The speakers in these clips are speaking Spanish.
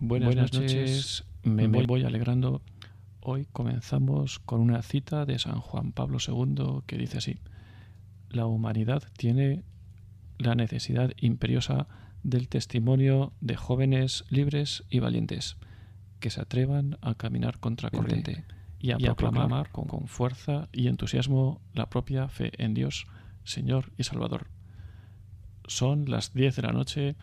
Buenas, noches, me, voy alegrando. Hoy comenzamos con una cita de San Juan Pablo II que dice así, la humanidad tiene la necesidad imperiosa del testimonio de jóvenes libres y valientes que se atrevan a caminar contra corriente y a, proclamar, con, con fuerza y entusiasmo la propia fe en Dios, Señor y Salvador. Son las 10 de la noche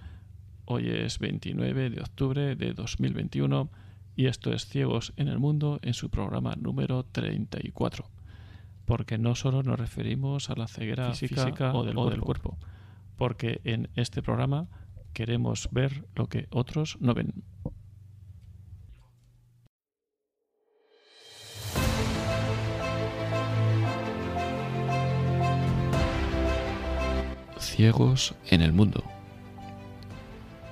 Hoy es 29 de octubre de 2021 y esto es Ciegos en el Mundo en su programa número 34. Porque no solo nos referimos a la ceguera física, o, del, del cuerpo, porque en este programa queremos ver lo que otros no ven. Ciegos en el Mundo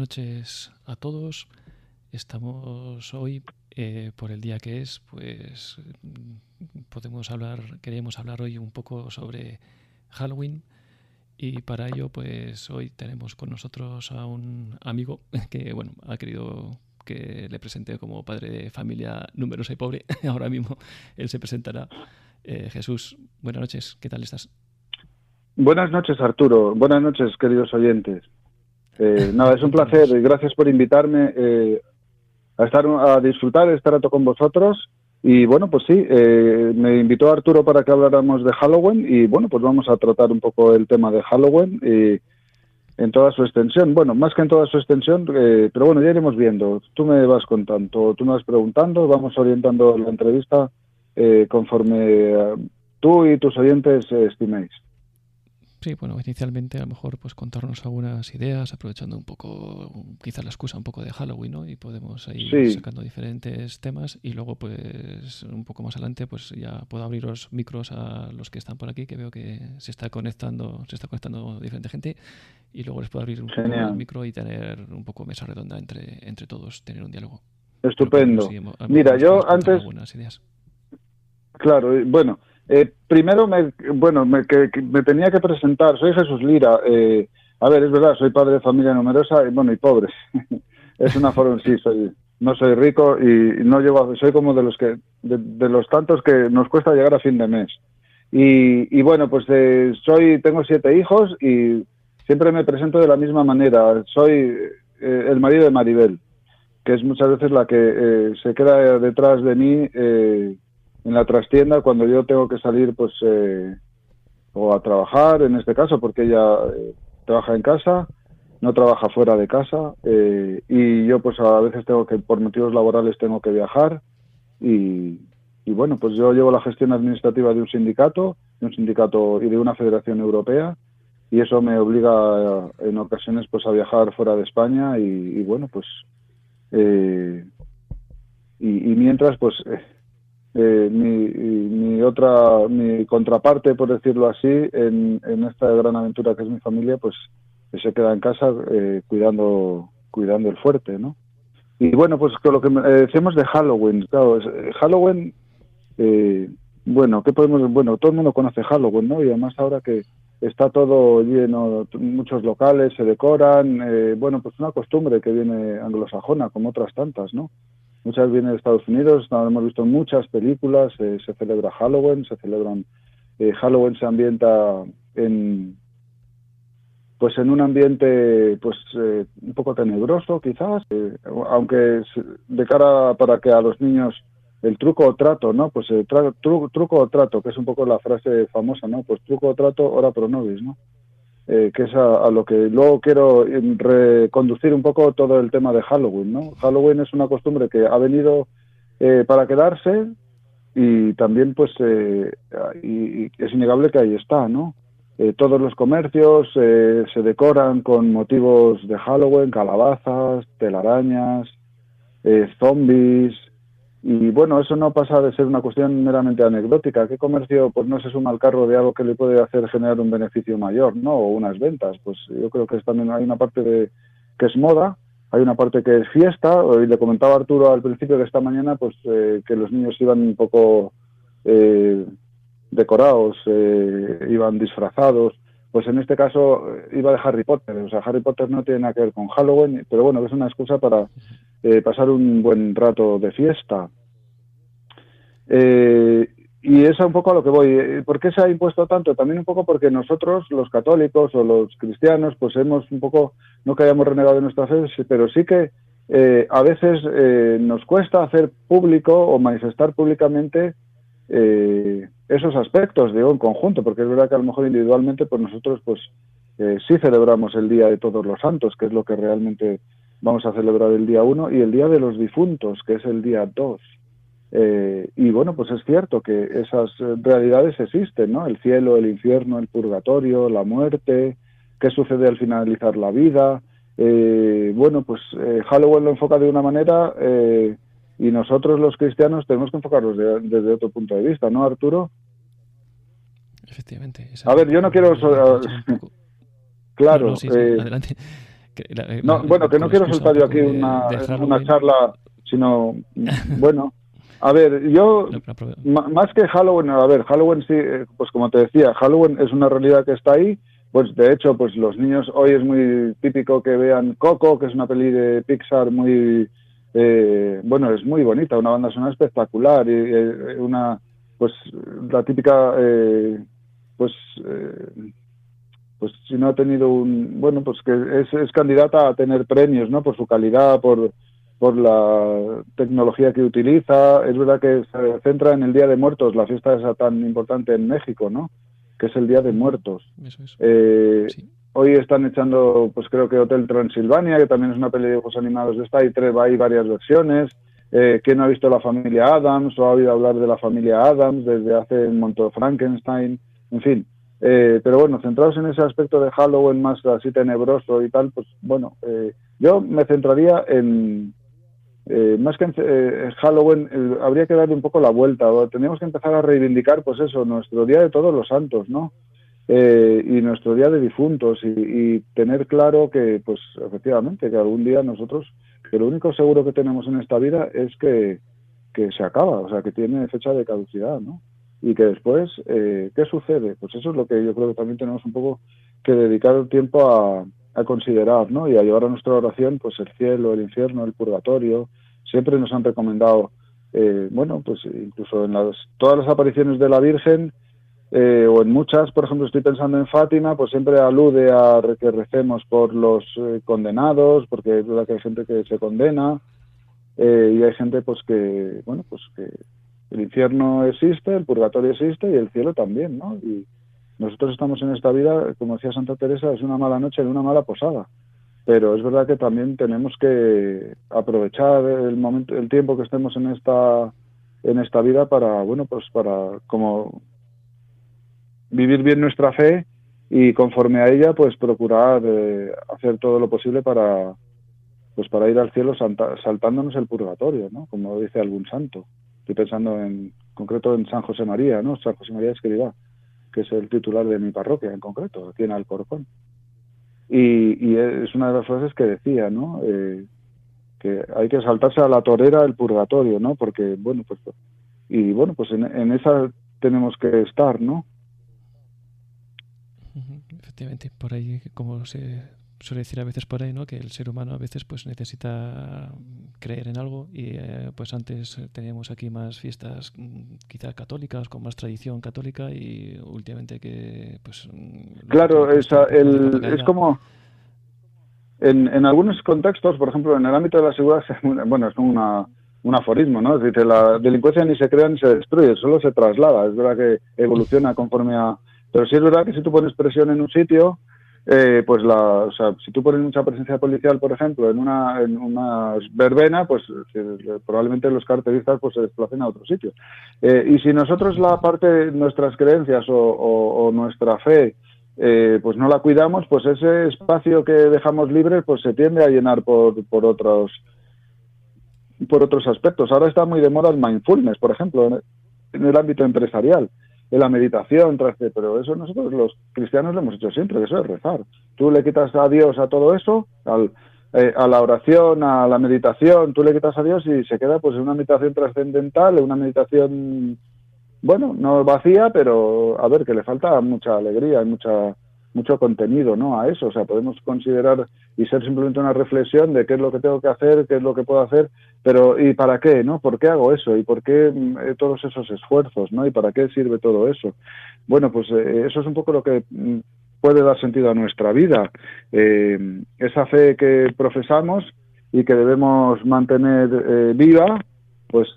Noches a todos. Estamos hoy eh, por el día que es, pues podemos hablar, queremos hablar hoy un poco sobre Halloween y para ello, pues hoy tenemos con nosotros a un amigo que, bueno, ha querido que le presente como padre de familia numerosa y pobre. Ahora mismo él se presentará. Eh, Jesús, buenas noches, ¿qué tal estás? Buenas noches, Arturo. Buenas noches, queridos oyentes. Eh, nada, es un placer y gracias por invitarme eh, a estar a disfrutar este rato con vosotros. Y bueno, pues sí, eh, me invitó Arturo para que habláramos de Halloween y bueno, pues vamos a tratar un poco el tema de Halloween y en toda su extensión. Bueno, más que en toda su extensión, pero bueno, ya iremos viendo. Tú me vas contando, tú me vas preguntando, vamos orientando la entrevista conforme tú y tus oyentes estiméis. Sí, bueno, inicialmente a lo mejor pues contarnos algunas ideas, aprovechando un poco, quizá la excusa un poco de Halloween, ¿no? Y podemos ir sacando diferentes temas y luego pues un poco más adelante pues ya puedo abrir los micros a los que están por aquí, que veo que se está conectando, se está conectando diferente gente y luego les puedo abrir un poco el micro y tener un poco mesa redonda entre, entre todos, tener un diálogo. Estupendo. Mira, yo antes... Ideas. Claro, bueno, eh, primero, me, bueno, me, que, me tenía que presentar. Soy Jesús Lira. Eh, a ver, es verdad, soy padre de familia numerosa y, bueno, y pobre. es una forma, sí, soy, no soy rico y no llevo, soy como de los que, de, los tantos que nos cuesta llegar a fin de mes. Y, y bueno, pues eh, soy, tengo siete hijos y siempre me presento de la misma manera. Soy el marido de Maribel, que es muchas veces la que se queda detrás de mí en la trastienda cuando yo tengo que salir pues eh, o a trabajar en este caso porque ella eh, trabaja en casa no trabaja fuera de casa eh, y yo pues a veces tengo que por motivos laborales tengo que viajar y, y, bueno pues yo llevo la gestión administrativa de un sindicato de un sindicato y de una federación europea y eso me obliga en ocasiones pues a viajar fuera de España y, bueno pues y, y, mientras pues eh, mi, otra, mi contraparte, por decirlo así, en, esta gran aventura que es mi familia, pues se queda en casa eh, cuidando, cuidando el fuerte, ¿no? Y bueno, pues con lo que eh, decíamos de Halloween, claro, Halloween, bueno, ¿qué podemos? Bueno, todo el mundo conoce Halloween, ¿no? Y además ahora que está todo lleno, muchos locales se decoran, bueno, pues una costumbre que viene anglosajona, como otras tantas, ¿no? Muchas vienen de Estados Unidos, hemos visto muchas películas, eh, se celebra Halloween, se celebran, eh, Halloween se ambienta en, pues en un ambiente pues eh, un poco tenebroso quizás, aunque de cara para que a los niños el truco o trato, ¿no? Pues el truco o trato, que es un poco la frase famosa, ¿no? Pues truco o trato, ora pro nobis, ¿no? Eh, que es a, lo que luego quiero reconducir un poco todo el tema de Halloween. ¿no? Halloween es una costumbre que ha venido eh, para quedarse y también pues eh, y, es innegable que ahí está, ¿no? todos los comercios se decoran con motivos de Halloween, calabazas, telarañas, zombies, y bueno, eso no pasa de ser una cuestión meramente anecdótica. ¿Qué comercio pues no se suma al carro de algo que le puede hacer generar un beneficio mayor, ¿no? O unas ventas. Pues yo creo que es también hay una parte de que es moda, hay una parte que es fiesta. Y le comentaba Arturo al principio de esta mañana, pues eh, que los niños iban un poco eh, decorados, eh, iban disfrazados. Pues en este caso iba de Harry Potter. O sea, Harry Potter no tiene nada que ver con Halloween, pero bueno, es una excusa para eh, pasar un buen rato de fiesta. Eh, y es un poco a lo que voy. Eh, ¿Por qué se ha impuesto tanto? También un poco porque nosotros, los católicos o los cristianos, pues hemos un poco, no que hayamos renegado de nuestra fe, pero sí que a veces nos cuesta hacer público o manifestar públicamente esos aspectos, digo, en conjunto, porque es verdad que a lo mejor individualmente, pues nosotros, pues sí celebramos el Día de Todos los Santos, que es lo que realmente vamos a celebrar el día 1 y el Día de los Difuntos, que es el día 2. Eh, y bueno, pues es cierto que esas eh, realidades existen, ¿no? El cielo, el infierno, el purgatorio, la muerte, qué sucede al finalizar la vida. Eh, bueno, pues Halloween lo enfoca de una manera y nosotros los cristianos tenemos que enfocarlos desde otro punto de vista, ¿no, Arturo? Efectivamente. A ver, yo no quiero... claro. adelante. Eh, no, bueno, que no quiero soltar yo aquí una, una charla, sino, bueno, a ver, yo, más que Halloween, a ver, Halloween sí, eh, pues como te decía, Halloween es una realidad que está ahí, pues de hecho, pues los niños hoy es muy típico que vean Coco, que es una peli de Pixar muy, eh, bueno, es muy bonita, una banda sonora espectacular y una, pues la típica, pues pues si no ha tenido un, bueno, pues que es, es candidata a tener premios, ¿no? Por su calidad, por, por la tecnología que utiliza. Es verdad que se centra en el Día de Muertos, la fiesta esa tan importante en México, ¿no? Que es el Día de Muertos. Eh, hoy están echando, pues creo que Hotel Transilvania, que también es una peli de dibujos animados de esta, hay, tres, hay varias versiones. Eh, ¿Quién no ha visto la familia Adams o ha oído hablar de la familia Adams desde hace un montón Frankenstein? En fin, eh, pero bueno, centrados en ese aspecto de Halloween más así tenebroso y tal, pues bueno, eh, yo me centraría en, eh, más que en Halloween, habría que darle un poco la vuelta, o tendríamos que empezar a reivindicar, pues eso, nuestro Día de Todos los Santos, ¿no? y nuestro Día de Difuntos, y, tener claro que, pues efectivamente, que algún día nosotros, que lo único seguro que tenemos en esta vida es que, que se acaba, o sea, que tiene fecha de caducidad, ¿no? Y que después, eh, ¿qué sucede? Pues eso es lo que yo creo que también tenemos un poco que dedicar el tiempo a, considerar, ¿no? Y a llevar a nuestra oración, pues el cielo, el infierno, el purgatorio. Siempre nos han recomendado, eh, bueno, pues incluso en las, todas las apariciones de la Virgen, eh, o en muchas, por ejemplo, estoy pensando en Fátima, pues siempre alude a que recemos por los condenados, porque es verdad que hay gente que se condena, y hay gente pues que, bueno, pues que el infierno existe, el purgatorio existe y el cielo también, ¿no? Y nosotros estamos en esta vida, como decía Santa Teresa, es una mala noche en una mala posada. Pero es verdad que también tenemos que aprovechar el momento, el tiempo que estemos en esta en esta vida para, bueno, pues para como vivir bien nuestra fe y conforme a ella, pues procurar eh, hacer todo lo posible para pues para ir al cielo saltándonos el purgatorio, ¿no? Como dice algún santo. Estoy pensando en concreto en San José María, ¿no? San José María Escribá, que es el titular de mi parroquia en concreto, aquí en Alcorcón. Y, es una de las frases que decía, ¿no? Eh, que hay que saltarse a la torera del purgatorio, ¿no? Porque, bueno, pues, y bueno, pues en, en esa tenemos que estar, ¿no? Efectivamente, por ahí, como se suele decir a veces por ahí, ¿no? Que el ser humano a veces pues necesita creer en algo y eh, pues antes teníamos aquí más fiestas mm, quizá católicas con más tradición católica y últimamente que pues mm, claro esa, el, es como en, en algunos contextos por ejemplo en el ámbito de la seguridad bueno es una un aforismo, ¿no? Dice, la delincuencia ni se crea ni se destruye, solo se traslada. Es verdad que evoluciona conforme a... Pero sí es verdad que si tú pones presión en un sitio, eh, pues la, o sea, si tú pones mucha presencia policial, por ejemplo, en una, en una verbena, pues probablemente los carteristas pues se desplacen a otro sitio. Eh, y si nosotros la parte de nuestras creencias o, nuestra fe eh, pues no la cuidamos, pues ese espacio que dejamos libre pues se tiende a llenar por, por otros por otros aspectos. Ahora está muy de moda el mindfulness, por ejemplo, en el ámbito empresarial de la meditación, pero eso nosotros los cristianos lo hemos hecho siempre, que eso es rezar. Tú le quitas a Dios a todo eso, al, eh, a la oración, a la meditación, tú le quitas a Dios y se queda pues en una meditación trascendental, en una meditación, bueno, no vacía, pero a ver, que le falta mucha alegría, mucha mucho contenido ¿no? a eso. O sea, podemos considerar y ser simplemente una reflexión de qué es lo que tengo que hacer, qué es lo que puedo hacer, pero ¿y para qué? ¿no? ¿Por qué hago eso? ¿Y por qué mm, eh, todos esos esfuerzos? ¿no? ¿Y para qué sirve todo eso? Bueno, pues eh, eso es un poco lo que mm, puede dar sentido a nuestra vida. Eh, esa fe que profesamos y que debemos mantener viva, pues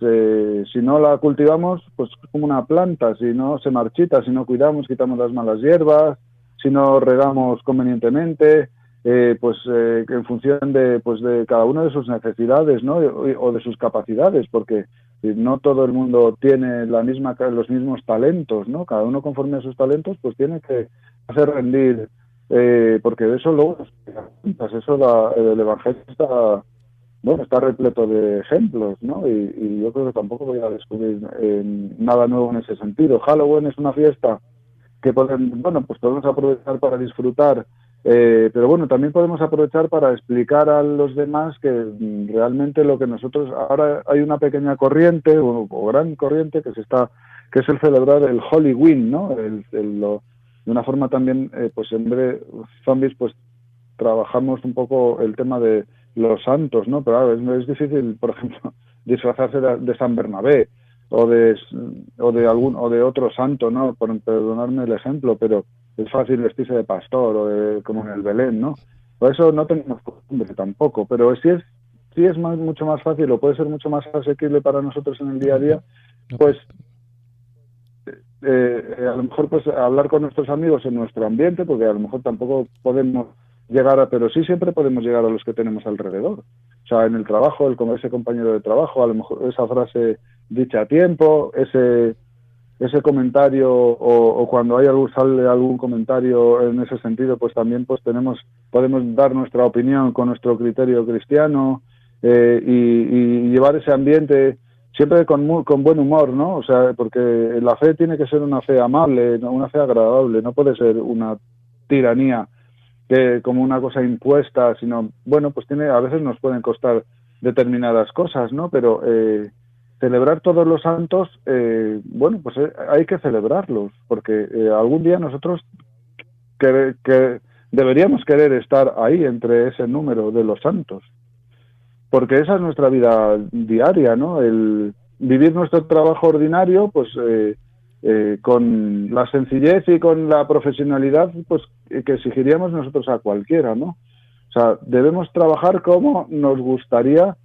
si no la cultivamos, pues como una planta, si no se marchita, si no cuidamos, quitamos las malas hierbas, si no regamos convenientemente, eh, pues eh, en función de, pues de cada una de sus necesidades ¿no? o de sus capacidades, porque no todo el mundo tiene la misma, los mismos talentos, ¿no? cada uno conforme a sus talentos pues tiene que hacer rendir, eh, porque de eso luego, eso el Evangelio está, bueno, está repleto de ejemplos, ¿no? Y, y yo creo que tampoco voy a descubrir nada nuevo en ese sentido. Halloween es una fiesta que bueno, pues podemos aprovechar para disfrutar, eh, pero bueno, también podemos aprovechar para explicar a los demás que mm, realmente lo que nosotros, ahora hay una pequeña corriente o, gran corriente que se está, que es el celebrar el Win, ¿no? El, de una forma también, eh, pues en breve, zombies, pues trabajamos un poco el tema de los santos, ¿no? Pero es, es difícil, por ejemplo, disfrazarse de San Bernabé o de, o de algún o de otro santo, ¿no? Por perdonarme el ejemplo, pero es fácil vestirse de pastor o de, como en el Belén, ¿no? Por eso no tenemos costumbre tampoco, pero sí es sí es mucho más fácil o puede ser mucho más asequible para nosotros en el día a día, pues eh, eh, a lo mejor pues hablar con nuestros amigos en nuestro ambiente, porque a lo mejor tampoco podemos llegar a, pero sí siempre podemos llegar a los que tenemos alrededor. O sea, en el trabajo, el, con ese compañero de trabajo, a lo mejor esa frase dicha a tiempo, ese, ese comentario o, cuando hay algún, sale algún comentario en ese sentido, pues también pues tenemos, podemos dar nuestra opinión con nuestro criterio cristiano eh, y, llevar ese ambiente siempre con, con buen humor, ¿no? O sea, porque la fe tiene que ser una fe amable, una fe agradable, no puede ser una tiranía que como una cosa impuesta, sino, bueno, pues tiene, a veces nos pueden costar determinadas cosas, ¿no? Pero eh, celebrar todos los santos, eh, bueno, pues eh, hay que celebrarlos, porque eh, algún día nosotros que, deberíamos querer estar ahí entre ese número de los santos, porque esa es nuestra vida diaria, ¿no? El vivir nuestro trabajo ordinario, pues con la sencillez y con la profesionalidad, pues que exigiríamos nosotros a cualquiera, ¿no? O sea, debemos trabajar como nos gustaría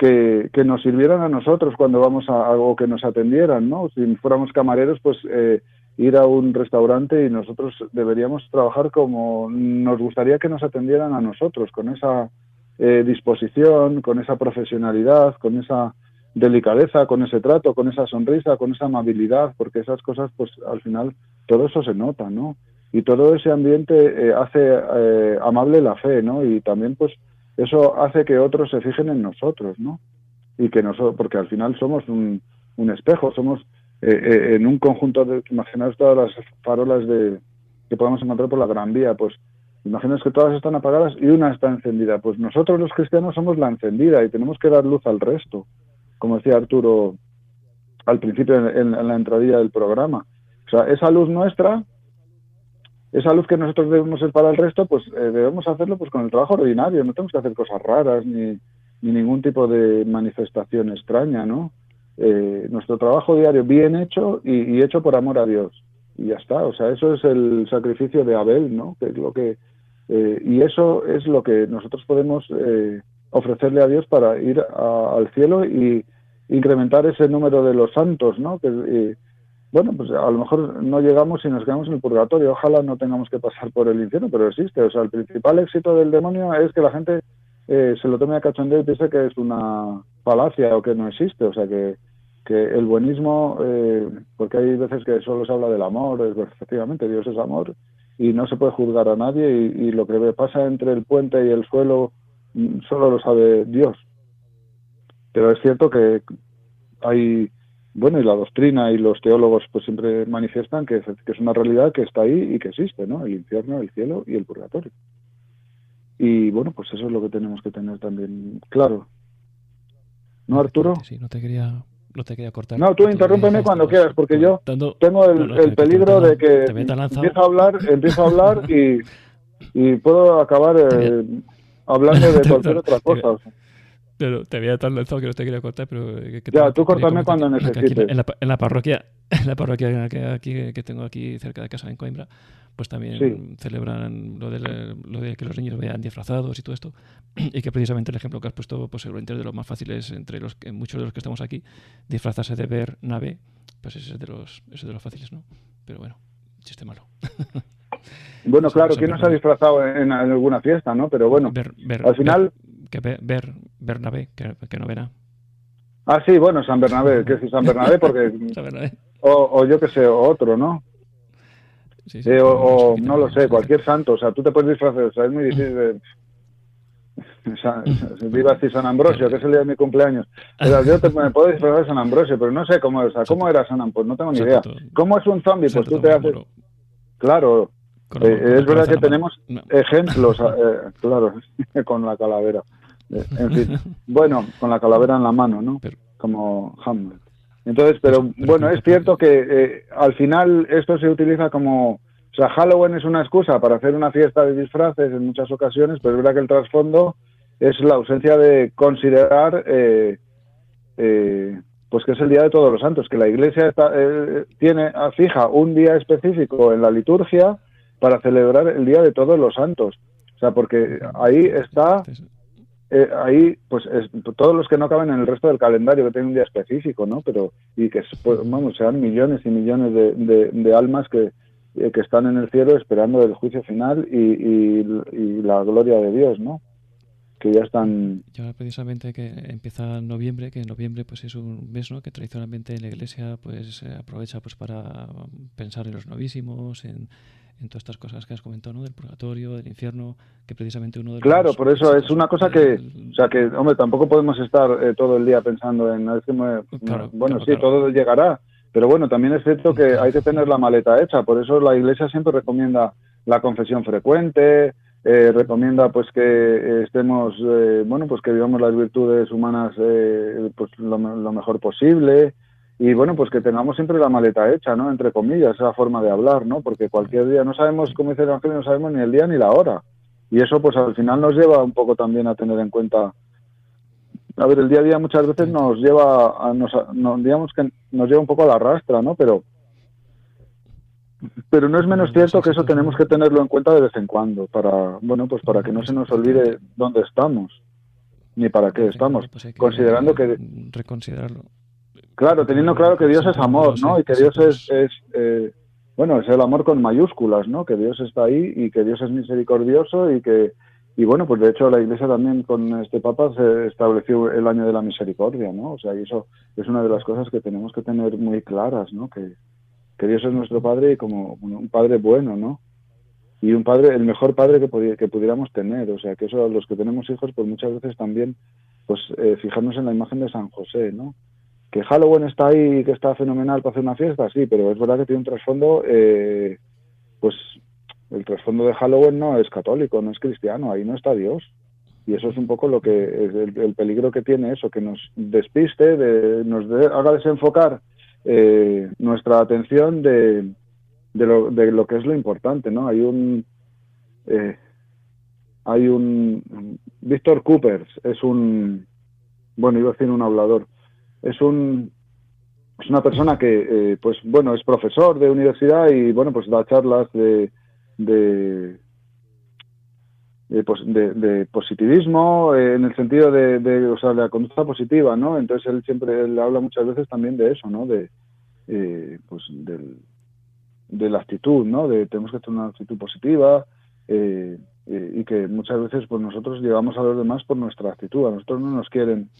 que, nos sirvieran a nosotros cuando vamos a algo que nos atendieran, ¿no? Si fuéramos camareros, pues eh, ir a un restaurante y nosotros deberíamos trabajar como nos gustaría que nos atendieran a nosotros, con esa eh, disposición, con esa profesionalidad, con esa delicadeza, con ese trato, con esa sonrisa, con esa amabilidad, porque esas cosas, pues al final todo eso se nota, ¿no? Y todo ese ambiente eh, hace amable la fe, ¿no? Y también, pues, eso hace que otros se fijen en nosotros, ¿no? Y que nosotros, porque al final somos un, espejo, somos eh, eh, en un conjunto de, imaginaos todas las farolas de, que podemos encontrar por la Gran Vía, pues imaginaos que todas están apagadas y una está encendida, pues nosotros los cristianos somos la encendida y tenemos que dar luz al resto, como decía Arturo al principio en, en la entradilla del programa. O sea, esa luz nuestra esa luz que nosotros debemos ser para el resto, pues eh, debemos hacerlo pues con el trabajo ordinario, no tenemos que hacer cosas raras ni, ni ningún tipo de manifestación extraña, ¿no? Eh, nuestro trabajo diario bien hecho y, hecho por amor a Dios y ya está, o sea, eso es el sacrificio de Abel, ¿no? Que es lo que eh, y eso es lo que nosotros podemos ofrecerle a Dios para ir al cielo y incrementar ese número de los santos, ¿no? Que, bueno, pues a lo mejor no llegamos y nos quedamos en el purgatorio. Ojalá no tengamos que pasar por el infierno, pero existe. O sea, el principal éxito del demonio es que la gente eh, se lo tome a cachondeo y piense que es una falacia o que no existe. O sea, que, que el buenismo, eh, porque hay veces que solo se habla del amor, efectivamente, Dios es amor y no se puede juzgar a nadie y, lo que pasa entre el puente y el suelo mm, solo lo sabe Dios. Pero es cierto que hay, bueno, y la doctrina y los teólogos pues siempre manifiestan que, que es una realidad que está ahí y que existe, ¿no? El infierno, el cielo y el purgatorio. Y bueno, pues eso es lo que tenemos que tener también claro. ¿No, Arturo? Sí, no te quería no te quería cortar. No, tú interrúmpeme cuando quieras, porque yo tengo el, peligro de que empiezo a hablar, empiezo a hablar y, y puedo acabar eh, hablando de cualquier otra cosa. Te había tan lanzado que no te quería cortar, pero... Eh, ya, tú cortame cuando necesites. En la, en la, parroquia, en la parroquia que, aquí, que tengo aquí cerca de casa, en Coimbra, pues también celebran lo de, lo de que los niños vean disfrazados y todo esto. Y que precisamente el ejemplo que has puesto, pues seguramente de los más fáciles entre los que, muchos de los que estamos aquí, disfrazarse de ver nave, pues ese es de los, ese de los fáciles, ¿no? Pero bueno, chiste malo. Bueno, claro, ¿quién no se ha disfrazado en, alguna fiesta, no? Pero bueno, al final que ver, Bernabé, que, que no verá. Ah, sí, bueno, San Bernabé, que es San Bernabé porque... O, yo que sé, otro, ¿no? Sí, sí, o, no lo sé, cualquier santo, o sea, tú te puedes disfrazar, o sea, es muy difícil de... Viva así San Ambrosio, que es el día de mi cumpleaños. yo te, me puedo disfrazar de San Ambrosio, pero no sé cómo, o sea, cómo era San Ambrosio, no tengo ni idea. ¿Cómo es un zombie? Pues tú te haces... Claro, eh, es verdad que tenemos ejemplos, eh, claro, con la calavera. Eh, en fin, bueno, con la calavera en la mano, ¿no? Como Hamlet. Entonces, pero bueno, es cierto que al final esto se utiliza como, o sea, Halloween es una excusa para hacer una fiesta de disfraces en muchas ocasiones, pero es verdad que el trasfondo es la ausencia de considerar, pues que es el día de todos los santos, que la Iglesia tiene fija un día específico en la liturgia para celebrar el Día de Todos los Santos. O sea, porque ahí está, eh, ahí, pues todos los que no caben en el resto del calendario, que tienen un día específico, ¿no? Pero, y que, pues, vamos, sean millones y millones de, almas que, eh, que están en el cielo esperando el juicio final y, la gloria de Dios, ¿no? que ya están... Ya precisamente que empieza noviembre, que en noviembre pues es un mes ¿no? que tradicionalmente en la iglesia pues aprovecha pues para pensar en los novísimos, en, en todas estas cosas que has comentado, ¿no? Del purgatorio, del infierno, que precisamente uno de Claro, por eso es una cosa que, o sea, que, hombre, tampoco podemos estar eh, todo el día pensando en, bueno, sí, todo llegará, pero bueno, también es cierto que hay que tener la maleta hecha, por eso la Iglesia siempre recomienda la confesión frecuente, eh, recomienda pues que estemos, eh, bueno, pues que vivamos las virtudes humanas pues lo, lo mejor posible, y bueno, pues que tengamos siempre la maleta hecha, ¿no? Entre comillas, esa forma de hablar, ¿no? Porque cualquier día no sabemos, como dice el Evangelio, no sabemos ni el día ni la hora. Y eso pues al final nos lleva un poco también a tener en cuenta a ver, el día a día muchas veces nos lleva a, nos, digamos que nos lleva un poco a la rastra, ¿no? Pero pero no es menos cierto que eso tenemos que tenerlo en cuenta de vez en cuando para bueno, pues para que no se nos olvide dónde estamos ni para qué estamos, considerando que reconsiderarlo. Claro, teniendo claro que Dios es amor, ¿no? Y que Dios es, eh, bueno, es el amor con mayúsculas, ¿no? Que Dios está ahí y que Dios es misericordioso y que, y bueno, pues de hecho la Iglesia también con este Papa se estableció el año de la misericordia, ¿no? O sea, y eso es una de las cosas que tenemos que tener muy claras, ¿no? Que, que Dios es nuestro Padre y como un Padre bueno, ¿no? Y un Padre, el mejor Padre que, que pudiéramos tener, o sea, que eso los que tenemos hijos, pues muchas veces también, pues eh, fijarnos en la imagen de San José, ¿no? Que Halloween está ahí que está fenomenal para hacer una fiesta, sí, pero es verdad que tiene un trasfondo, eh, pues el trasfondo de Halloween no es católico, no es cristiano, ahí no está Dios. Y eso es un poco lo que es el, peligro que tiene eso, que nos despiste, de, nos haga desenfocar eh, nuestra atención de, de, lo, de lo que es lo importante, ¿no? Hay un eh, hay un Víctor Coopers es un bueno iba a decir un hablador es un es una persona que eh, pues bueno es profesor de universidad y bueno pues da charlas de de, de, positivismo eh, en el sentido de, o sea, de la conducta positiva no entonces él siempre él habla muchas veces también de eso no de pues del, de la actitud, ¿no? De tenemos que tener una actitud positiva y que muchas veces pues nosotros llegamos a los demás por nuestra actitud. A nosotros no nos quieren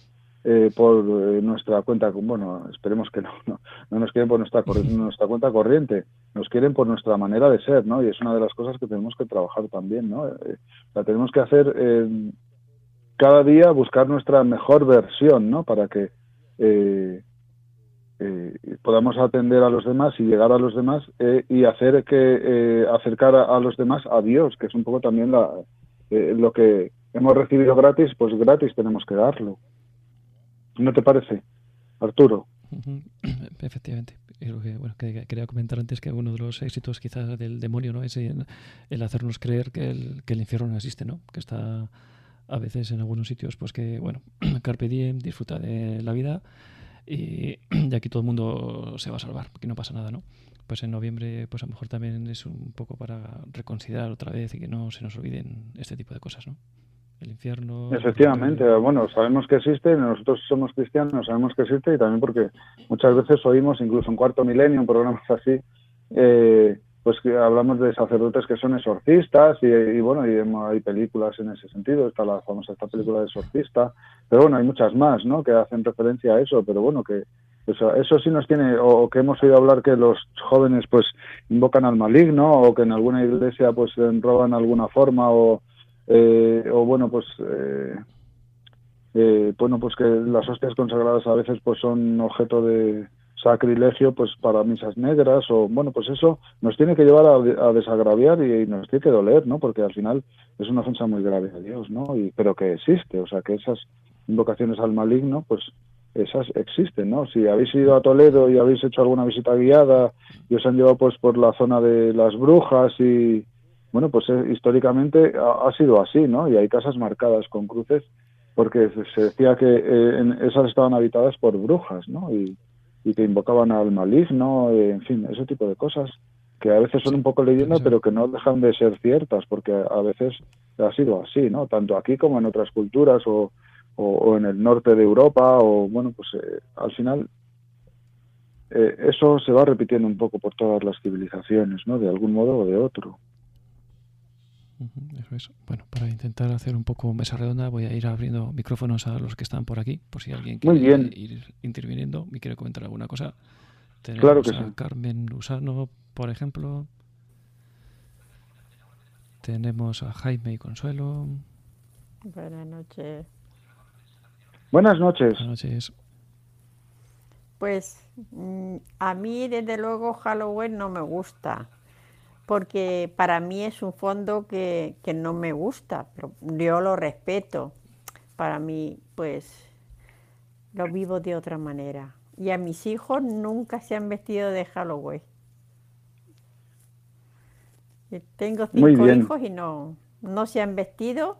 eh, por eh, nuestra cuenta, bueno, esperemos que no, no, nos quieren por nuestra, nuestra cuenta corriente, nos quieren por nuestra manera de ser, ¿no? Y es una de las cosas que tenemos que trabajar también, ¿no? Eh, la tenemos que hacer cada día, buscar nuestra mejor versión, ¿no? Para que podamos atender a los demás y llegar a los demás y hacer que acercar a, a, los demás a Dios, que es un poco también la, lo que hemos recibido gratis, pues gratis tenemos que darlo. ¿No te parece, Arturo? Efectivamente. que, bueno, que quería comentar antes que uno de los éxitos quizás del demonio no es el, hacernos creer que el, infierno no existe, ¿no? Que está a veces en algunos sitios, pues que, bueno, carpe diem, disfruta de la vida y, y, aquí todo el mundo se va a salvar, que no pasa nada, ¿no? Pues en noviembre, pues a lo mejor también es un poco para reconsiderar otra vez y que no se nos olviden este tipo de cosas, ¿no? El infierno. Efectivamente, bueno, sabemos que existe, nosotros somos cristianos, sabemos que existe y también porque muchas veces oímos, incluso en Cuarto Milenio, en programas así, eh, pues que hablamos de sacerdotes que son exorcistas y, bueno, y hay películas en ese sentido, está la famosa esta película de exorcista, pero bueno, hay muchas más, ¿no? Que hacen referencia a eso, pero bueno, que eso, eso sí nos tiene, o que hemos oído hablar que los jóvenes pues invocan al maligno o que en alguna iglesia pues roban alguna forma o eh, o bueno pues eh, eh, bueno pues que las hostias consagradas a veces pues son objeto de sacrilegio pues para misas negras o bueno pues eso nos tiene que llevar a, desagraviar y, nos tiene que doler no porque al final es una ofensa muy grave a Dios no y pero que existe o sea que esas invocaciones al maligno pues esas existen, ¿no? Si habéis ido a Toledo y habéis hecho alguna visita guiada y os han llevado pues por la zona de las brujas y, bueno, pues eh, históricamente ha, sido así, ¿no? Y hay casas marcadas con cruces porque se decía que eh, esas estaban habitadas por brujas, ¿no? Y, que invocaban al maligno, eh, en fin, ese tipo de cosas que a veces son un poco leyenda, pero que no dejan de ser ciertas, porque a veces ha sido así, ¿no? Tanto aquí como en otras culturas o, o, en el norte de Europa, o bueno, pues al final eso se va repitiendo un poco por todas las civilizaciones, ¿no? De algún modo o de otro. Eso es. Bueno, para intentar hacer un poco mesa redonda, voy a ir abriendo micrófonos a los que están por aquí, por si alguien quiere ir interviniendo y quiere comentar alguna cosa. Tenemos claro que a Carmen Lusano, por ejemplo. Tenemos a Jaime y Consuelo. Buenas noches. Buenas noches. Buenas noches. Pues mm, a mí, desde luego, Halloween no me gusta porque para mí es un fondo que, no me gusta, pero yo lo respeto. Para mí, pues, lo vivo de otra manera. Y a mis hijos nunca se han vestido de Halloween. Tengo cinco hijos y no, no se han vestido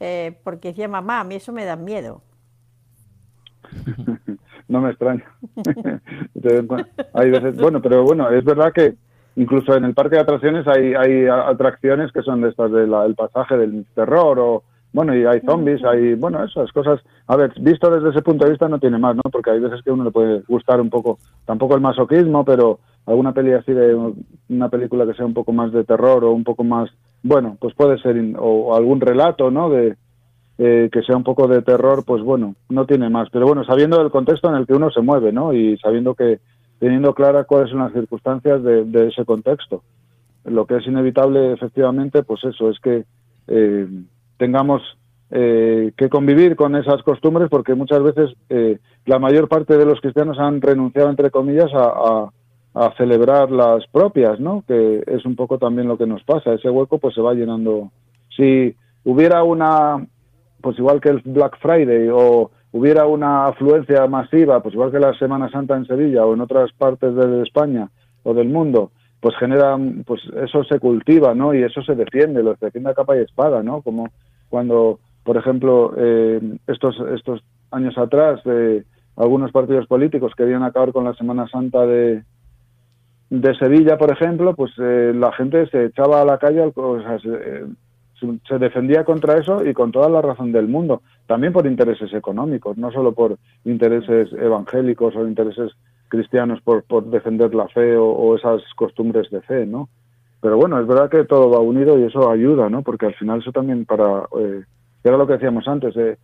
eh, porque decía mamá, a mí eso me da miedo. no me extraña. Hay veces, bueno, pero bueno, es verdad que incluso en el parque de atracciones hay, hay atracciones que son de estas del pasaje del terror o bueno y hay zombies hay bueno esas cosas. A ver visto desde ese punto de vista no tiene más no porque hay veces que uno le puede gustar un poco tampoco el masoquismo pero alguna peli así de una película que sea un poco más de terror o un poco más bueno pues puede ser o algún relato no de eh, que sea un poco de terror pues bueno no tiene más. Pero bueno sabiendo el contexto en el que uno se mueve no y sabiendo que teniendo clara cuáles son las circunstancias de, ese contexto. Lo que es inevitable, efectivamente, pues eso, es que eh, tengamos eh, que convivir con esas costumbres porque muchas veces eh, la mayor parte de los cristianos han renunciado, entre comillas, a, celebrar las propias, ¿no? Que es un poco también lo que nos pasa. Ese hueco pues se va llenando. Si hubiera una, pues igual que el Black Friday o hubiera una afluencia masiva, pues igual que la Semana Santa en Sevilla o en otras partes de España o del mundo, pues genera, pues eso se cultiva, ¿no? Y eso se defiende, lo defiende a capa y espada, ¿no? Como cuando, por ejemplo, eh, estos, estos años atrás, eh, algunos partidos políticos querían acabar con la Semana Santa de, de Sevilla, por ejemplo, pues eh, la gente se echaba a la calle, o sea, se defendía contra eso y con toda la razón del mundo, también por intereses económicos, no solo por intereses evangélicos o intereses cristianos por, por defender la fe o, esas costumbres de fe, ¿no? Pero bueno, es verdad que todo va unido y eso ayuda, ¿no? Porque al final eso también para, eh, era lo que decíamos antes, eh,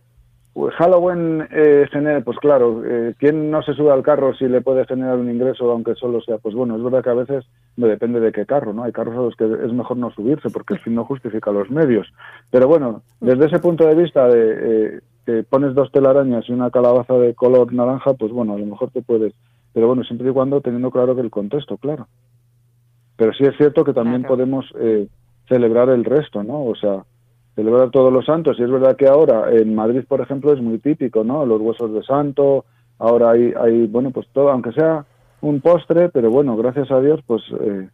pues Halloween eh, genera, pues claro, eh, ¿quién no se sube al carro si le puede generar un ingreso, aunque solo sea? Pues bueno, es verdad que a veces me depende de qué carro, ¿no? Hay carros a los que es mejor no subirse porque el fin no justifica los medios. Pero bueno, desde ese punto de vista de eh, que pones dos telarañas y una calabaza de color naranja, pues bueno, a lo mejor te puedes. Pero bueno, siempre y cuando teniendo claro que el contexto, claro. Pero sí es cierto que también podemos eh, celebrar el resto, ¿no? O sea, celebrar todos los santos. Y es verdad que ahora en Madrid, por ejemplo, es muy típico, ¿no? Los huesos de santo, ahora hay, hay bueno, pues todo, aunque sea un postre, pero bueno, gracias a Dios, pues eh,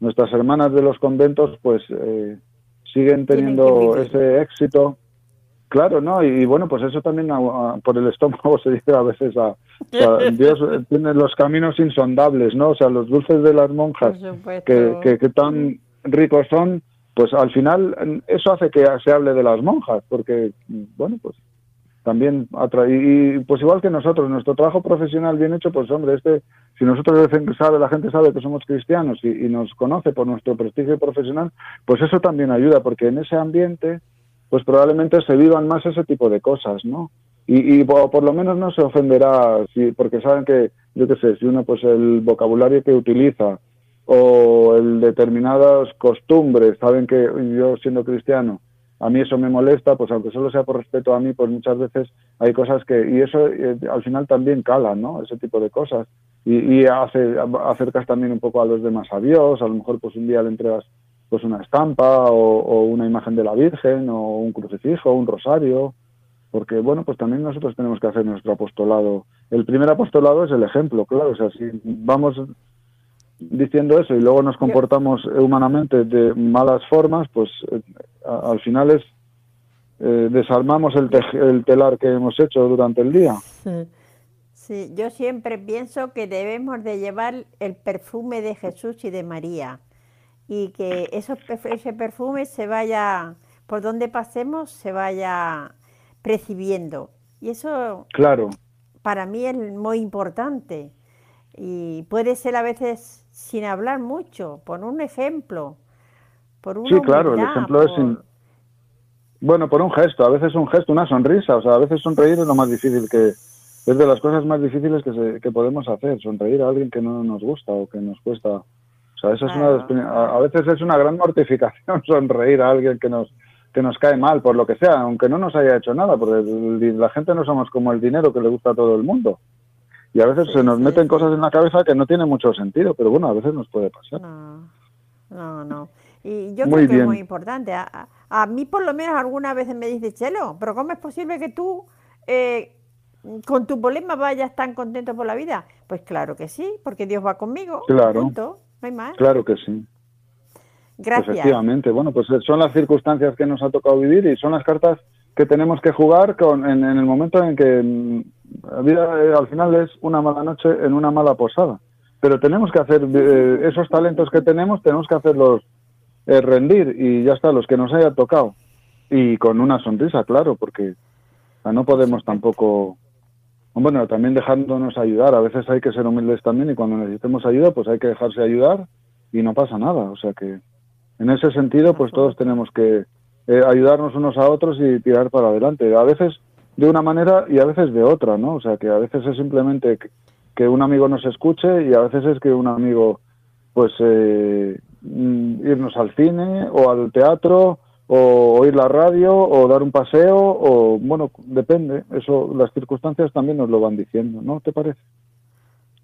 nuestras hermanas de los conventos, pues eh, siguen teniendo ese éxito. Claro, ¿no? Y, bueno, pues eso también por el estómago se dice a veces a, Dios tiene los caminos insondables, ¿no? O sea, los dulces de las monjas que, que, que tan ricos son, pues al final eso hace que se hable de las monjas, porque, bueno, pues también atrae, y pues igual que nosotros, nuestro trabajo profesional bien hecho, pues hombre, este, si nosotros sabe, la gente sabe que somos cristianos y, nos conoce por nuestro prestigio profesional, pues eso también ayuda, porque en ese ambiente, pues probablemente se vivan más ese tipo de cosas, ¿no? Y, por, lo menos no se ofenderá, si, porque saben que, yo qué sé, si uno, pues el vocabulario que utiliza, o el determinadas costumbres, saben que yo siendo cristiano, a mí eso me molesta, pues aunque solo sea por respeto a mí, pues muchas veces hay cosas que, y eso eh, al final también cala, ¿no? Ese tipo de cosas. Y, hace, acercas también un poco a los demás a Dios, a lo mejor pues un día le entregas pues una estampa o, o una imagen de la Virgen o un crucifijo, un rosario, porque bueno, pues también nosotros tenemos que hacer nuestro apostolado. El primer apostolado es el ejemplo, claro, o sea, si vamos diciendo eso y luego nos comportamos humanamente de malas formas, pues eh, al final es eh, desarmamos el, el, telar que hemos hecho durante el día. Sí, yo siempre pienso que debemos de llevar el perfume de Jesús y de María y que eso, ese perfume se vaya, por donde pasemos, se vaya percibiendo. Y eso claro. para mí es muy importante. Y puede ser a veces sin hablar mucho, por un ejemplo. Por una sí, claro, el ejemplo es... Bueno, por un gesto, a veces un gesto, una sonrisa, o sea, a veces sonreír es lo más difícil que... Es de las cosas más difíciles que, se, que podemos hacer, sonreír a alguien que no nos gusta o que nos cuesta. O sea, es una, a, veces es una gran mortificación sonreír a alguien que nos, que nos cae mal, por lo que sea, aunque no nos haya hecho nada, porque la gente no somos como el dinero que le gusta a todo el mundo. Y a veces se nos meten cosas en la cabeza que no tienen mucho sentido, pero bueno, a veces nos puede pasar. No, no, Y yo creo que es muy importante. A, mí por lo menos algunas veces me dice, Chelo, pero ¿cómo es posible que tú eh, con tu problema vayas tan contento por la vida? Pues claro que sí, porque Dios va conmigo. Claro. No hay más. Claro que sí. Gracias. Efectivamente. Bueno, pues son las circunstancias que nos ha tocado vivir y son las cartas que tenemos que jugar con, en, el momento en que mm, la vida eh, al final es una mala noche en una mala posada. Pero tenemos que hacer eh, esos talentos que tenemos, tenemos que hacerlos eh, rendir y ya está, los que nos haya tocado. Y con una sonrisa, claro, porque no podemos tampoco. Bueno, también dejándonos ayudar. A veces hay que ser humildes también y cuando necesitemos ayuda, pues hay que dejarse ayudar y no pasa nada. O sea que en ese sentido, pues todos tenemos que, eh, ayudarnos unos a otros y tirar para adelante. A veces de una manera y a veces de otra, ¿no? O sea, que a veces es simplemente que, un amigo nos escuche y a veces es que un amigo, pues, eh, mm, irnos al cine o al teatro o oír la radio o dar un paseo o, bueno, depende. Eso, las circunstancias también nos lo van diciendo, ¿no? ¿Te parece?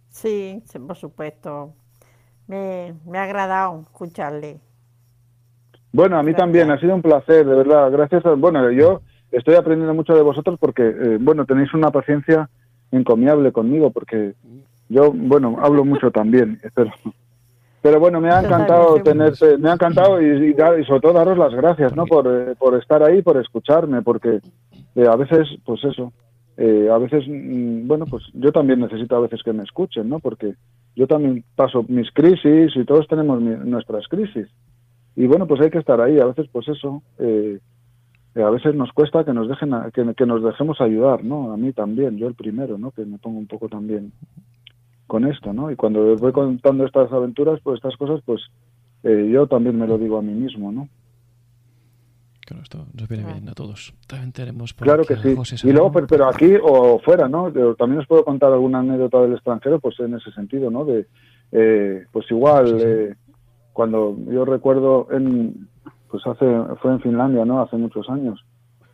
Sí, por supuesto. Me, me ha agradado escucharle. Bueno, a mí también, ha sido un placer, de verdad. Gracias. A, bueno, yo estoy aprendiendo mucho de vosotros porque, eh, bueno, tenéis una paciencia encomiable conmigo porque yo, bueno, hablo mucho también, pero, pero bueno, me ha encantado tenerte, me ha encantado y, y, sobre todo daros las gracias, ¿no? Por, eh, por estar ahí, por escucharme, porque eh, a veces, pues eso, a veces, mm, bueno, pues yo también necesito a veces que me escuchen, ¿no? Porque yo también paso mis crisis y todos tenemos nuestras crisis y bueno, pues hay que estar ahí. A veces, pues eso, eh, a veces nos cuesta que nos dejen, que, nos dejemos ayudar, ¿no? A mí también, yo el primero, ¿no? Que me pongo un poco también con esto, ¿no? Y cuando les voy contando estas aventuras, pues estas cosas, pues eh, yo también me lo digo a mí mismo, ¿no? Claro, esto nos viene bien a todos. También tenemos por Claro que sí. y luego, pero, aquí o fuera, ¿no? también os puedo contar alguna anécdota del extranjero, pues en ese sentido, ¿no? De, eh, pues igual, eh, cuando yo recuerdo en, pues hace, fue en Finlandia, ¿no? Hace muchos años.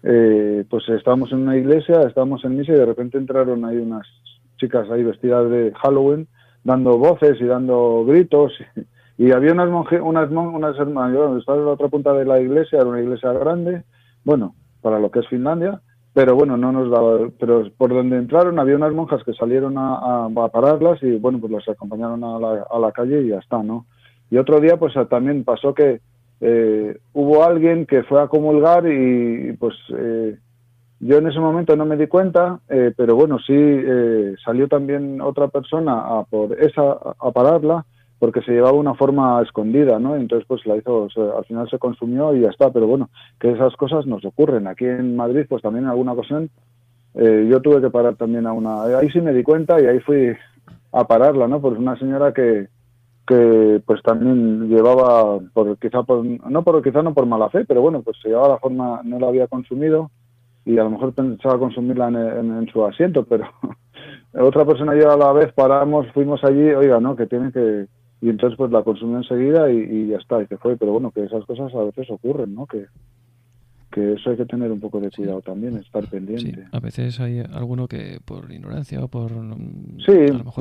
Eh, pues estábamos en una iglesia, estábamos en misa y de repente entraron ahí unas chicas ahí vestidas de Halloween, dando voces y dando gritos. Y, había unas monjes, unas, unas hermanas, estaba en la otra punta de la iglesia, era una iglesia grande, bueno, para lo que es Finlandia, pero bueno, no nos daba, pero por donde entraron había unas monjas que salieron a, pararlas y bueno, pues las acompañaron a la, calle y ya está, ¿no? Y otro día pues también pasó que eh, hubo alguien que fue a comulgar y pues eh, yo en ese momento no me di cuenta, eh, pero bueno, sí salió también otra persona a por esa a pararla porque se llevaba una forma escondida, ¿no? Entonces pues la hizo, al final se consumió y ya está, pero bueno, que esas cosas nos ocurren. Aquí en Madrid pues también en alguna ocasión yo tuve que parar también a una, ahí sí me di cuenta y ahí fui a pararla, ¿no? Pues una señora que, que pues también llevaba por quizá por no por quizá no por mala fe pero bueno pues se llevaba la forma no la había consumido y a lo mejor pensaba consumirla en, su asiento pero otra persona y a la vez paramos fuimos allí oiga no que tiene que y entonces pues la consumió enseguida y, y ya está y que fue pero bueno que esas cosas a veces ocurren no que que eso hay que tener un poco de cuidado también, estar pendiente. a veces hay alguno que por ignorancia o por... Sí,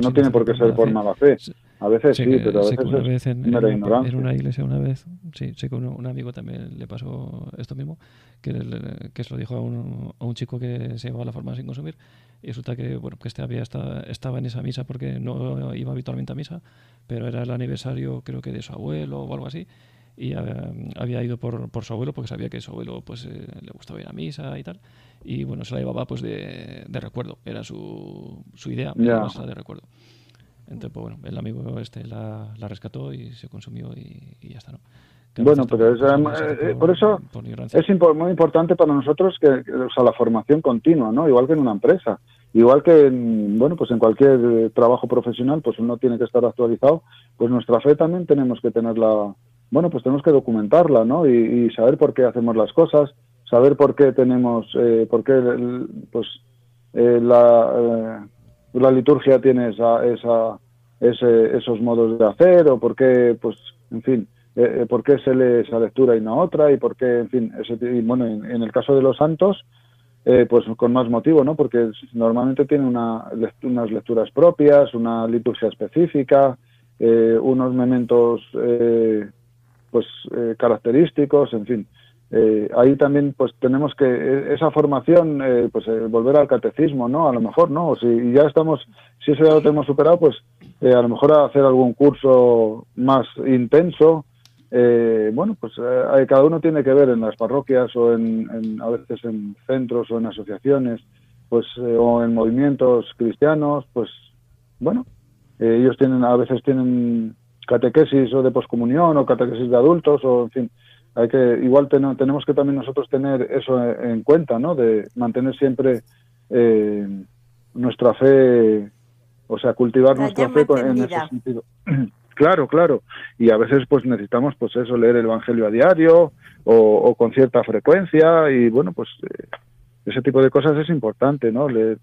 no tiene por qué ser por mala fe. A veces sí, pero a veces en, en, una iglesia una vez, sí, sé que un, amigo también le pasó esto mismo, que, que se lo dijo a un, a un chico que se llevaba la forma sin consumir y resulta que bueno que este había estado, estaba en esa misa porque no iba habitualmente a misa, pero era el aniversario creo que de su abuelo o algo así y había, ido por, por, su abuelo porque sabía que su abuelo pues eh, le gustaba ir a misa y tal. Y bueno se la llevaba pues de, de recuerdo. Era su, su idea de recuerdo. Entonces pues, bueno el amigo este la, la rescató y se consumió y, y ya está no bueno, pero es, eh, por, eso es muy importante para nosotros que, o sea, la formación continua, ¿no? Igual que en una empresa, igual que en, bueno, pues en cualquier eh, trabajo profesional, pues uno tiene que estar actualizado, pues nuestra fe también tenemos que tenerla bueno, pues tenemos que documentarla, ¿no? Y, saber por qué hacemos las cosas, saber por qué tenemos, eh, por qué, pues, eh, la, eh, la liturgia tiene esa, esa, ese, esos modos de hacer, o por qué, pues, en fin, eh, por qué se lee esa lectura y no otra, y por qué, en fin, ese, y bueno, en, el caso de los santos, pues con más motivo, ¿no? Porque normalmente tiene una, unas lecturas propias, una liturgia específica, unos momentos pues eh, característicos, en fin. Eh, ahí también pues tenemos que e, esa formación eh, pues volver al catecismo no a lo mejor no si ya estamos si eso ya lo tenemos superado pues a lo mejor hacer algún curso más intenso. Bueno pues cada uno tiene que ver en las parroquias o en, a veces en centros o en asociaciones pues o en movimientos cristianos pues bueno ellos tienen a veces tienen catequesis o de poscomunión o catequesis de adultos o en fin hay que igual tenemos que también nosotros tener eso en cuenta no de mantener siempre eh, nuestra fe o sea cultivar nuestra fe en ese sentido. Claro claro. Y a veces pues necesitamos pues eso leer el evangelio a diario o, con cierta frecuencia y bueno pues eh, ese tipo de cosas es importante no leer,